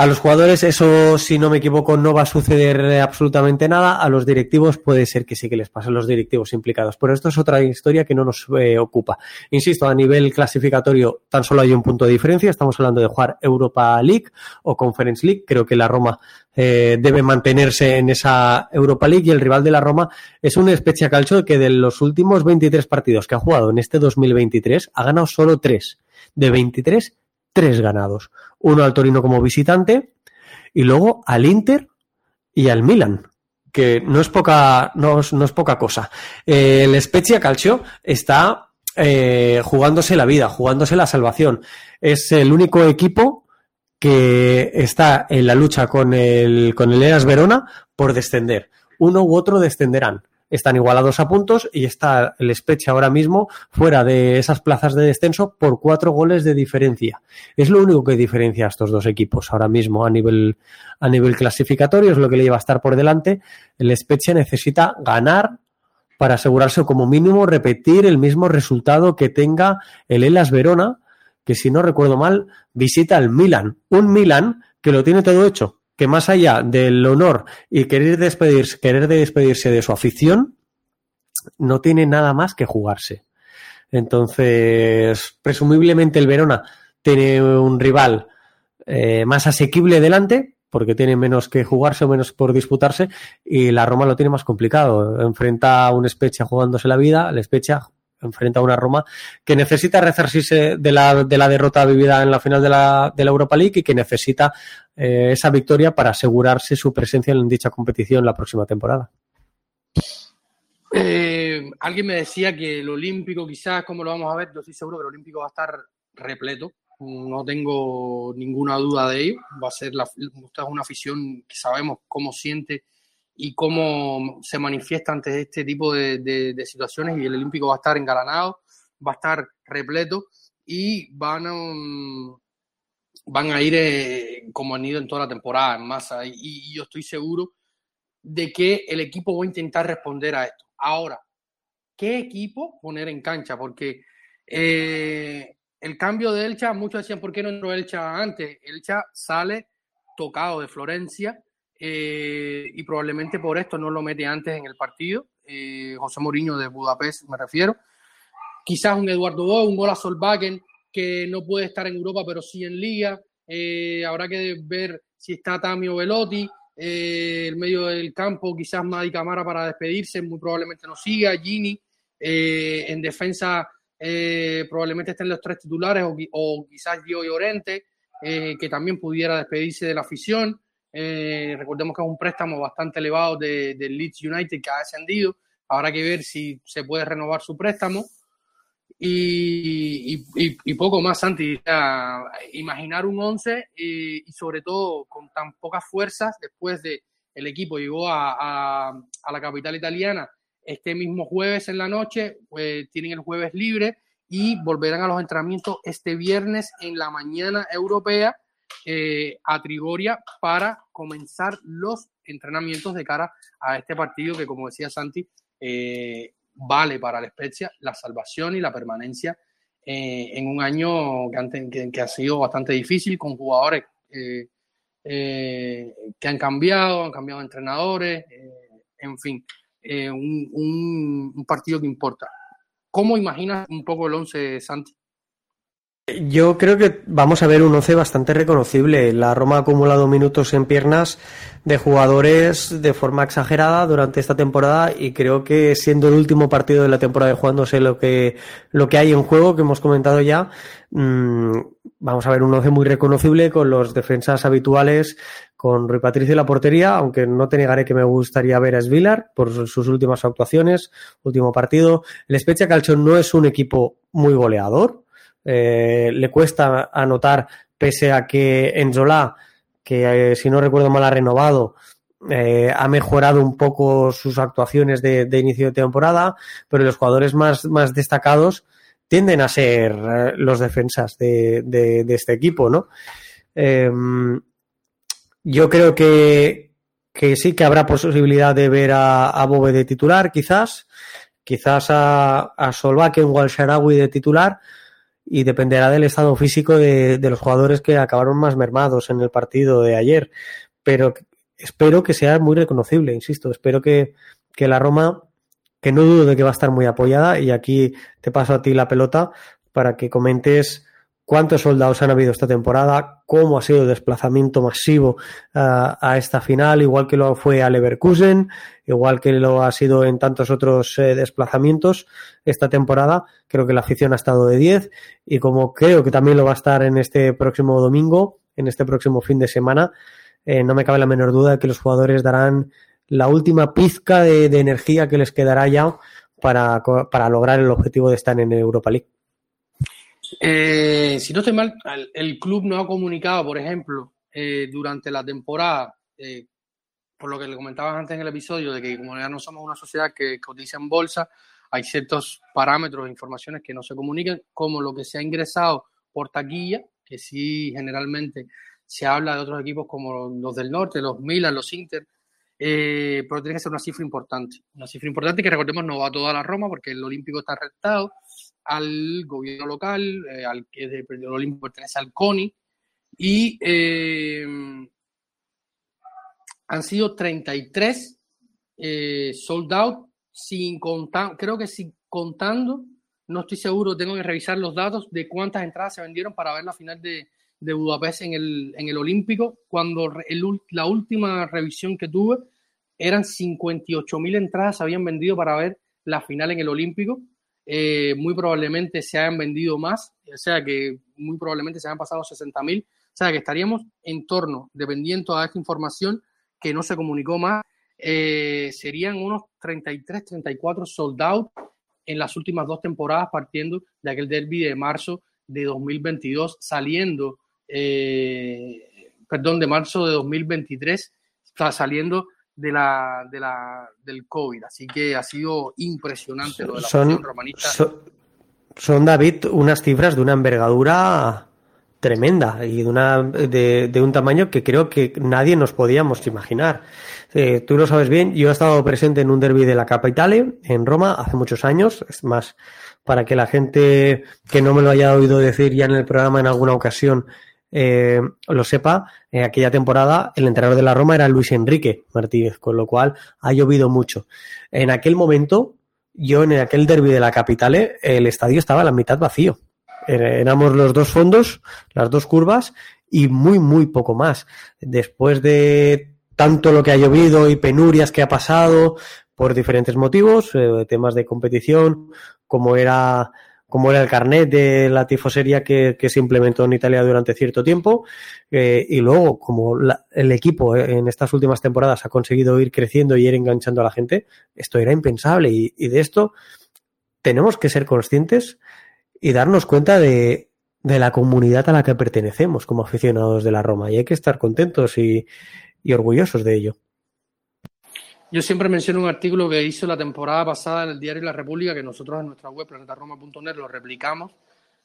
S2: A los jugadores eso, si no me equivoco, no va a suceder absolutamente nada. A los directivos puede ser que sí que les pase a los directivos implicados. Pero esto es otra historia que no nos eh, ocupa. Insisto, a nivel clasificatorio tan solo hay un punto de diferencia. Estamos hablando de jugar Europa League o Conference League. Creo que la Roma eh, debe mantenerse en esa Europa League y el rival de la Roma es un Spezia Calcio que de los últimos 23 partidos que ha jugado en este 2023 ha ganado solo 3. De 23, 3 ganados uno al Torino como visitante y luego al Inter y al Milan que no es poca, no, no es poca cosa. Eh, el Spezia Calcio está eh, jugándose la vida, jugándose la salvación. Es el único equipo que está en la lucha con el, con el Eras Verona por descender. Uno u otro descenderán están igualados a puntos y está el Spezia ahora mismo fuera de esas plazas de descenso por cuatro goles de diferencia. Es lo único que diferencia a estos dos equipos ahora mismo a nivel, a nivel clasificatorio, es lo que le lleva a estar por delante. El Spezia necesita ganar para asegurarse como mínimo repetir el mismo resultado que tenga el Elas Verona, que si no recuerdo mal, visita al Milan. Un Milan que lo tiene todo hecho que más allá del honor y querer despedirse, querer despedirse de su afición, no tiene nada más que jugarse. Entonces, presumiblemente el Verona tiene un rival eh, más asequible delante, porque tiene menos que jugarse o menos por disputarse, y la Roma lo tiene más complicado. Enfrenta a un Spezia jugándose la vida, el Spezia enfrenta a una Roma que necesita resarcirse de la, de la derrota vivida en la final de la, de la Europa League y que necesita eh, esa victoria para asegurarse su presencia en dicha competición la próxima temporada.
S1: Eh, alguien me decía que el Olímpico, quizás, como lo vamos a ver, yo estoy seguro que el Olímpico va a estar repleto. No tengo ninguna duda de ello. Va a ser la, una afición que sabemos cómo siente y cómo se manifiesta ante este tipo de, situaciones y el Olímpico va a estar engalanado, va a estar repleto y van a, van a ir eh, como han ido en toda la temporada en masa y, yo estoy seguro de que el equipo va a intentar responder a esto. Ahora, ¿qué equipo poner en cancha? Porque eh, el cambio de Elcha, muchos decían, ¿por qué no entró Elcha antes? Elcha sale tocado de Florencia eh, y probablemente por esto no lo mete antes en el partido. Eh, José Mourinho de Budapest, me refiero. Quizás un Eduardo Bo, un gol a Solbakken, que no puede estar en Europa, pero sí en Liga. Eh, habrá que ver si está Tamio Velotti. el medio del campo, quizás Madi Camara para despedirse, muy probablemente no siga, Gini, en defensa probablemente estén los tres titulares o, quizás Gio Llorente, que también pudiera despedirse de la afición. Recordemos que es un préstamo bastante elevado del de Leeds United que ha descendido. Habrá que ver si se puede renovar su préstamo. Y, y, poco más, Santi. imaginar un 11 y, sobre todo con tan pocas fuerzas después de el equipo llegó a, a, la capital italiana este mismo jueves en la noche, pues, tienen el jueves libre y volverán a los entrenamientos este viernes en la mañana europea eh, a Trigoria para comenzar los entrenamientos de cara a este partido que, como decía Santi, eh, vale para la Spezia la salvación y la permanencia eh, en un año que, ha sido bastante difícil con jugadores que han cambiado, han cambiado entrenadores, en fin, un, un, partido que importa. ¿Cómo imaginas un poco el 11, Santi?
S2: Yo creo que vamos a ver un 11 bastante reconocible. La Roma ha acumulado minutos en piernas de jugadores de forma exagerada durante esta temporada y creo que siendo el último partido de la temporada jugándose lo que, lo que hay en juego, que hemos comentado ya, mmm, vamos a ver un 11 muy reconocible con los defensas habituales, con Rui Patricio y la portería, aunque no te negaré que me gustaría ver a Svilar por sus últimas actuaciones, último partido. El Spezia Calcio no es un equipo muy goleador, eh, le cuesta anotar, pese a que Enzola, que eh, si no recuerdo mal ha renovado, eh, ha mejorado un poco sus actuaciones de, inicio de temporada, pero los jugadores más, más destacados tienden a ser los defensas de, este equipo, ¿no? Em, yo creo que, que, sí que habrá posibilidad de ver a, a de titular, quizás, quizás a, a Solvaken o de titular, y dependerá del estado físico de, de, los jugadores que acabaron más mermados en el partido de ayer. Pero espero que sea muy reconocible, insisto, espero que, que la Roma, que no dudo de que va a estar muy apoyada, y aquí te paso a ti la pelota para que comentes cuántos soldados han habido esta temporada, cómo ha sido el desplazamiento masivo uh, a esta final, igual que lo fue a Leverkusen, igual que lo ha sido en tantos otros eh, desplazamientos esta temporada. Creo que la afición ha estado de 10 y como creo que también lo va a estar en este próximo domingo, en este próximo fin de semana, eh, no me cabe la menor duda de que los jugadores darán la última pizca de, de energía que les quedará ya para, para lograr el objetivo de estar en Europa League.
S1: Eh, si no estoy mal, el club no ha comunicado, por ejemplo, eh, durante la temporada, eh, por lo que le comentabas antes en el episodio, de que como ya no somos una sociedad que cotiza en bolsa, hay ciertos parámetros e informaciones que no se comunican, como lo que se ha ingresado por taquilla, que sí generalmente se habla de otros equipos como los del norte, los Milan, los Inter, eh, pero tiene que ser una cifra importante. Una cifra importante que recordemos no va toda la Roma porque el Olímpico está restado al gobierno local, eh, al que de, el Olímpico pertenece al CONI, y eh, han sido 33 eh, sold out, sin contar, creo que sin contando, no estoy seguro, tengo que revisar los datos de cuántas entradas se vendieron para ver la final de, Budapest en el, en el Olímpico, cuando la última revisión que tuve eran 58 mil entradas se habían vendido para ver la final en el Olímpico eh, muy probablemente se hayan vendido más, o sea que muy probablemente se hayan pasado 60 mil, o sea que estaríamos en torno, dependiendo a esta información que no se comunicó más, eh, serían unos 33, 34 sold out en las últimas dos temporadas, partiendo de aquel derby de marzo de 2022, saliendo, eh, perdón, de marzo de 2023, está saliendo de la, de la, del COVID. Así que ha sido impresionante lo de la
S2: son, romanista. Son, David, unas cifras de una envergadura tremenda y de, una, de, de, un tamaño que creo que nadie nos podíamos imaginar. Eh, tú lo sabes bien, yo he estado presente en un derby de la Capitale, en Roma, hace muchos años. Es más, para que la gente que no me lo haya oído decir ya en el programa en alguna ocasión, eh, lo sepa, en aquella temporada el entrenador de la Roma era Luis Enrique Martínez, con lo cual ha llovido mucho. En aquel momento, yo en aquel derby de la capital, el estadio estaba a la mitad vacío. Éramos los dos fondos, las dos curvas y muy, muy poco más. Después de tanto lo que ha llovido y penurias que ha pasado por diferentes motivos, eh, temas de competición, como era como era el carnet de la tifosería que, se implementó en Italia durante cierto tiempo, eh, y luego como la, el equipo eh, en estas últimas temporadas ha conseguido ir creciendo y ir enganchando a la gente, esto era impensable y, de esto tenemos que ser conscientes y darnos cuenta de, de, la comunidad a la que pertenecemos como aficionados de la Roma y hay que estar contentos y, y orgullosos de ello.
S1: Yo siempre menciono un artículo que hizo la temporada pasada en el diario La República, que nosotros en nuestra web planetaroma.net lo replicamos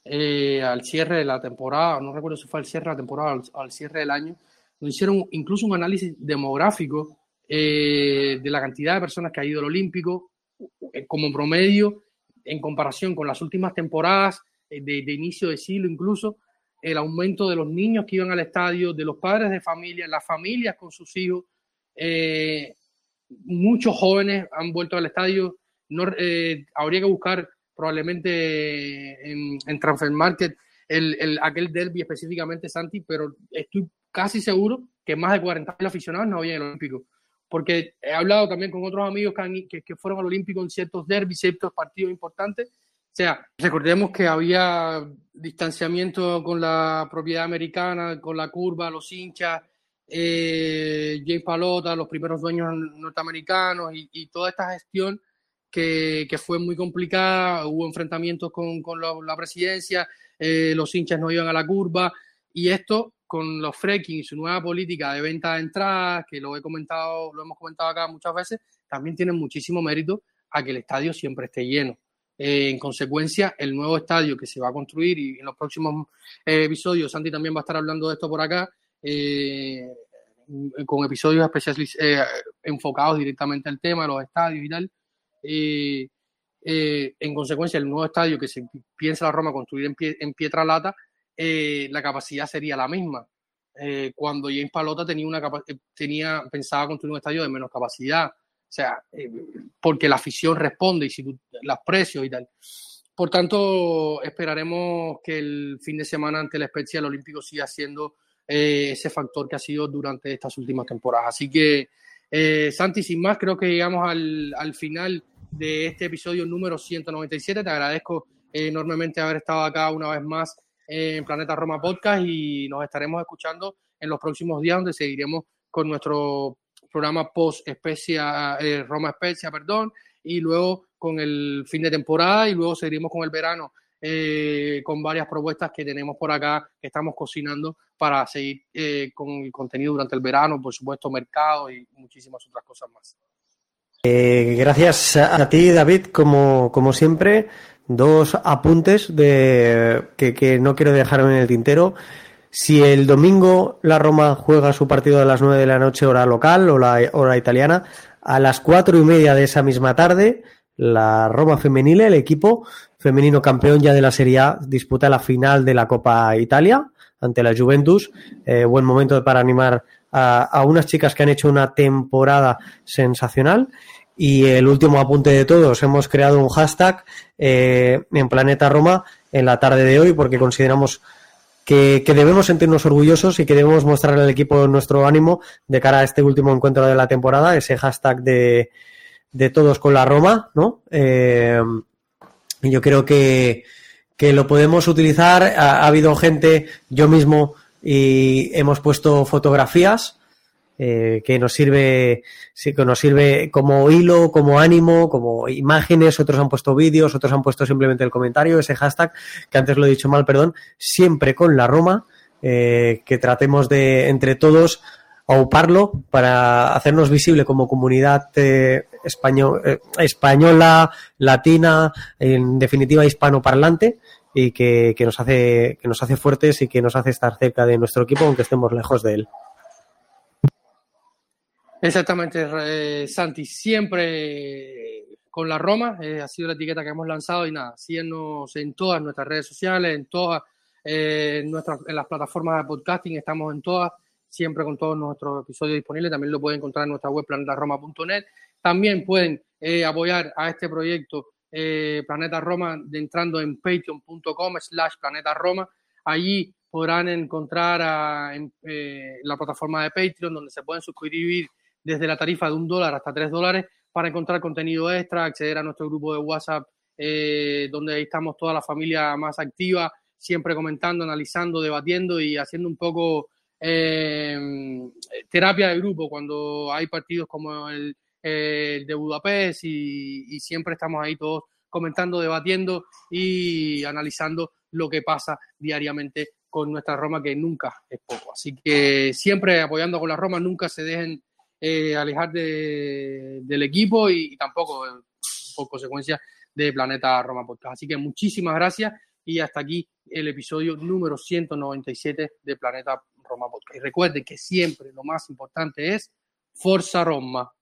S1: eh, al cierre de la temporada, no recuerdo si fue al cierre de la temporada al, al cierre del año, nos hicieron incluso un análisis demográfico eh, de la cantidad de personas que ha ido al Olímpico eh, como promedio en comparación con las últimas temporadas de, de inicio de siglo incluso, el aumento de los niños que iban al estadio, de los padres de familia, las familias con sus hijos. Eh, muchos jóvenes han vuelto al estadio. No, eh, habría que buscar probablemente en, en Transfer Market el, el, aquel derby específicamente, Santi, pero estoy casi seguro que más de 40 mil aficionados no había en el Olímpico. Porque he hablado también con otros amigos que, han, que, que fueron al Olímpico en ciertos derbis, ciertos partidos importantes. O sea, recordemos que había distanciamiento con la propiedad americana, con la curva, los hinchas, eh, James Palota, los primeros dueños norteamericanos y, toda esta gestión que, fue muy complicada, hubo enfrentamientos con, la, presidencia, eh, los hinchas no iban a la curva y esto con los fracking y su nueva política de venta de entradas, que lo he comentado, lo hemos comentado acá muchas veces, también tiene muchísimo mérito a que el estadio siempre esté lleno. Eh, en consecuencia, el nuevo estadio que se va a construir y en los próximos eh, episodios, Santi también va a estar hablando de esto por acá, eh, con episodios especiales eh, enfocados directamente al tema, los estadios y tal. Eh, en consecuencia, el nuevo estadio que se piensa la Roma construir en, pie, en Pietralata, la capacidad sería la misma. cuando James Palota tenía una pensaba construir un estadio de menos capacidad, o sea, porque la afición responde y si tú, los precios y tal. Por tanto, esperaremos que el fin de semana ante la especie del Olímpico siga siendo eh, ese factor que ha sido durante estas últimas temporadas. Así que, eh, Santi, sin más, creo que llegamos al, al, final de este episodio número 197. Te agradezco enormemente haber estado acá una vez más en Planeta Roma Podcast y nos estaremos escuchando en los próximos días donde seguiremos con nuestro programa post especia, eh, Roma Especia, perdón, y luego con el fin de temporada y luego seguiremos con el verano eh, con varias propuestas que tenemos por acá que estamos cocinando para seguir eh, con el contenido durante el verano, por supuesto, mercado y muchísimas otras cosas más.
S2: Eh, gracias a ti, David, como, como siempre. Dos apuntes de que, que no quiero dejarme en el tintero. Si el domingo la Roma juega su partido a las 9 de la noche, hora local o la hora italiana, a las cuatro y media de esa misma tarde, la Roma femenil, el equipo femenino campeón ya de la Serie A, disputa la final de la Copa Italia ante la Juventus. Eh, buen momento para animar a, unas chicas que han hecho una temporada sensacional. Y el último apunte de todos, hemos creado un hashtag eh, en Planeta Roma en la tarde de hoy porque consideramos que, que, debemos sentirnos orgullosos y que debemos mostrar al equipo nuestro ánimo de cara a este último encuentro de la temporada, ese hashtag de, de todos con la Roma, ¿no? Eh, yo creo que, que lo podemos utilizar. Ha, ha, habido gente, yo mismo, y hemos puesto fotografías eh, que nos sirve, que nos sirve como hilo, como ánimo, como imágenes. Otros han puesto vídeos, otros han puesto simplemente el comentario, ese hashtag que antes lo he dicho mal, perdón, siempre con la Roma, eh, que tratemos de entre todos auparlo para hacernos visible como comunidad eh, español, eh, española, latina, en definitiva hispanoparlante y que, nos hace, que nos hace fuertes y que nos hace estar cerca de nuestro equipo aunque estemos lejos de él.
S1: Exactamente, eh, Santi, siempre con la Roma, ha sido la etiqueta que hemos lanzado y nada, síguenos en todas nuestras redes sociales, en todas nuestras, en las plataformas de podcasting, estamos en todas, siempre con todos nuestros episodios disponibles, también lo pueden encontrar en nuestra web planetaroma.net, también pueden eh, apoyar a este proyecto eh, Planeta Roma entrando en patreon.com slash Planeta Roma, allí podrán encontrar en eh, la plataforma de Patreon, donde se pueden suscribir desde la tarifa de un dólar hasta tres dólares para encontrar contenido extra, acceder a nuestro grupo de WhatsApp, donde estamos toda la familia más activa, siempre comentando, analizando, debatiendo y haciendo un poco eh, terapia de grupo cuando hay partidos como el, de Budapest y, siempre estamos ahí todos comentando, debatiendo y analizando lo que pasa diariamente con nuestra Roma, que nunca es poco. Así que siempre apoyando con la Roma, nunca se dejen eh, alejar del equipo y, tampoco, eh, por consecuencia, de Planeta Roma Podcast. Así que muchísimas gracias y hasta aquí el episodio número 197 de Planeta Roma Podcast. Y recuerden que siempre lo más importante es Forza Roma.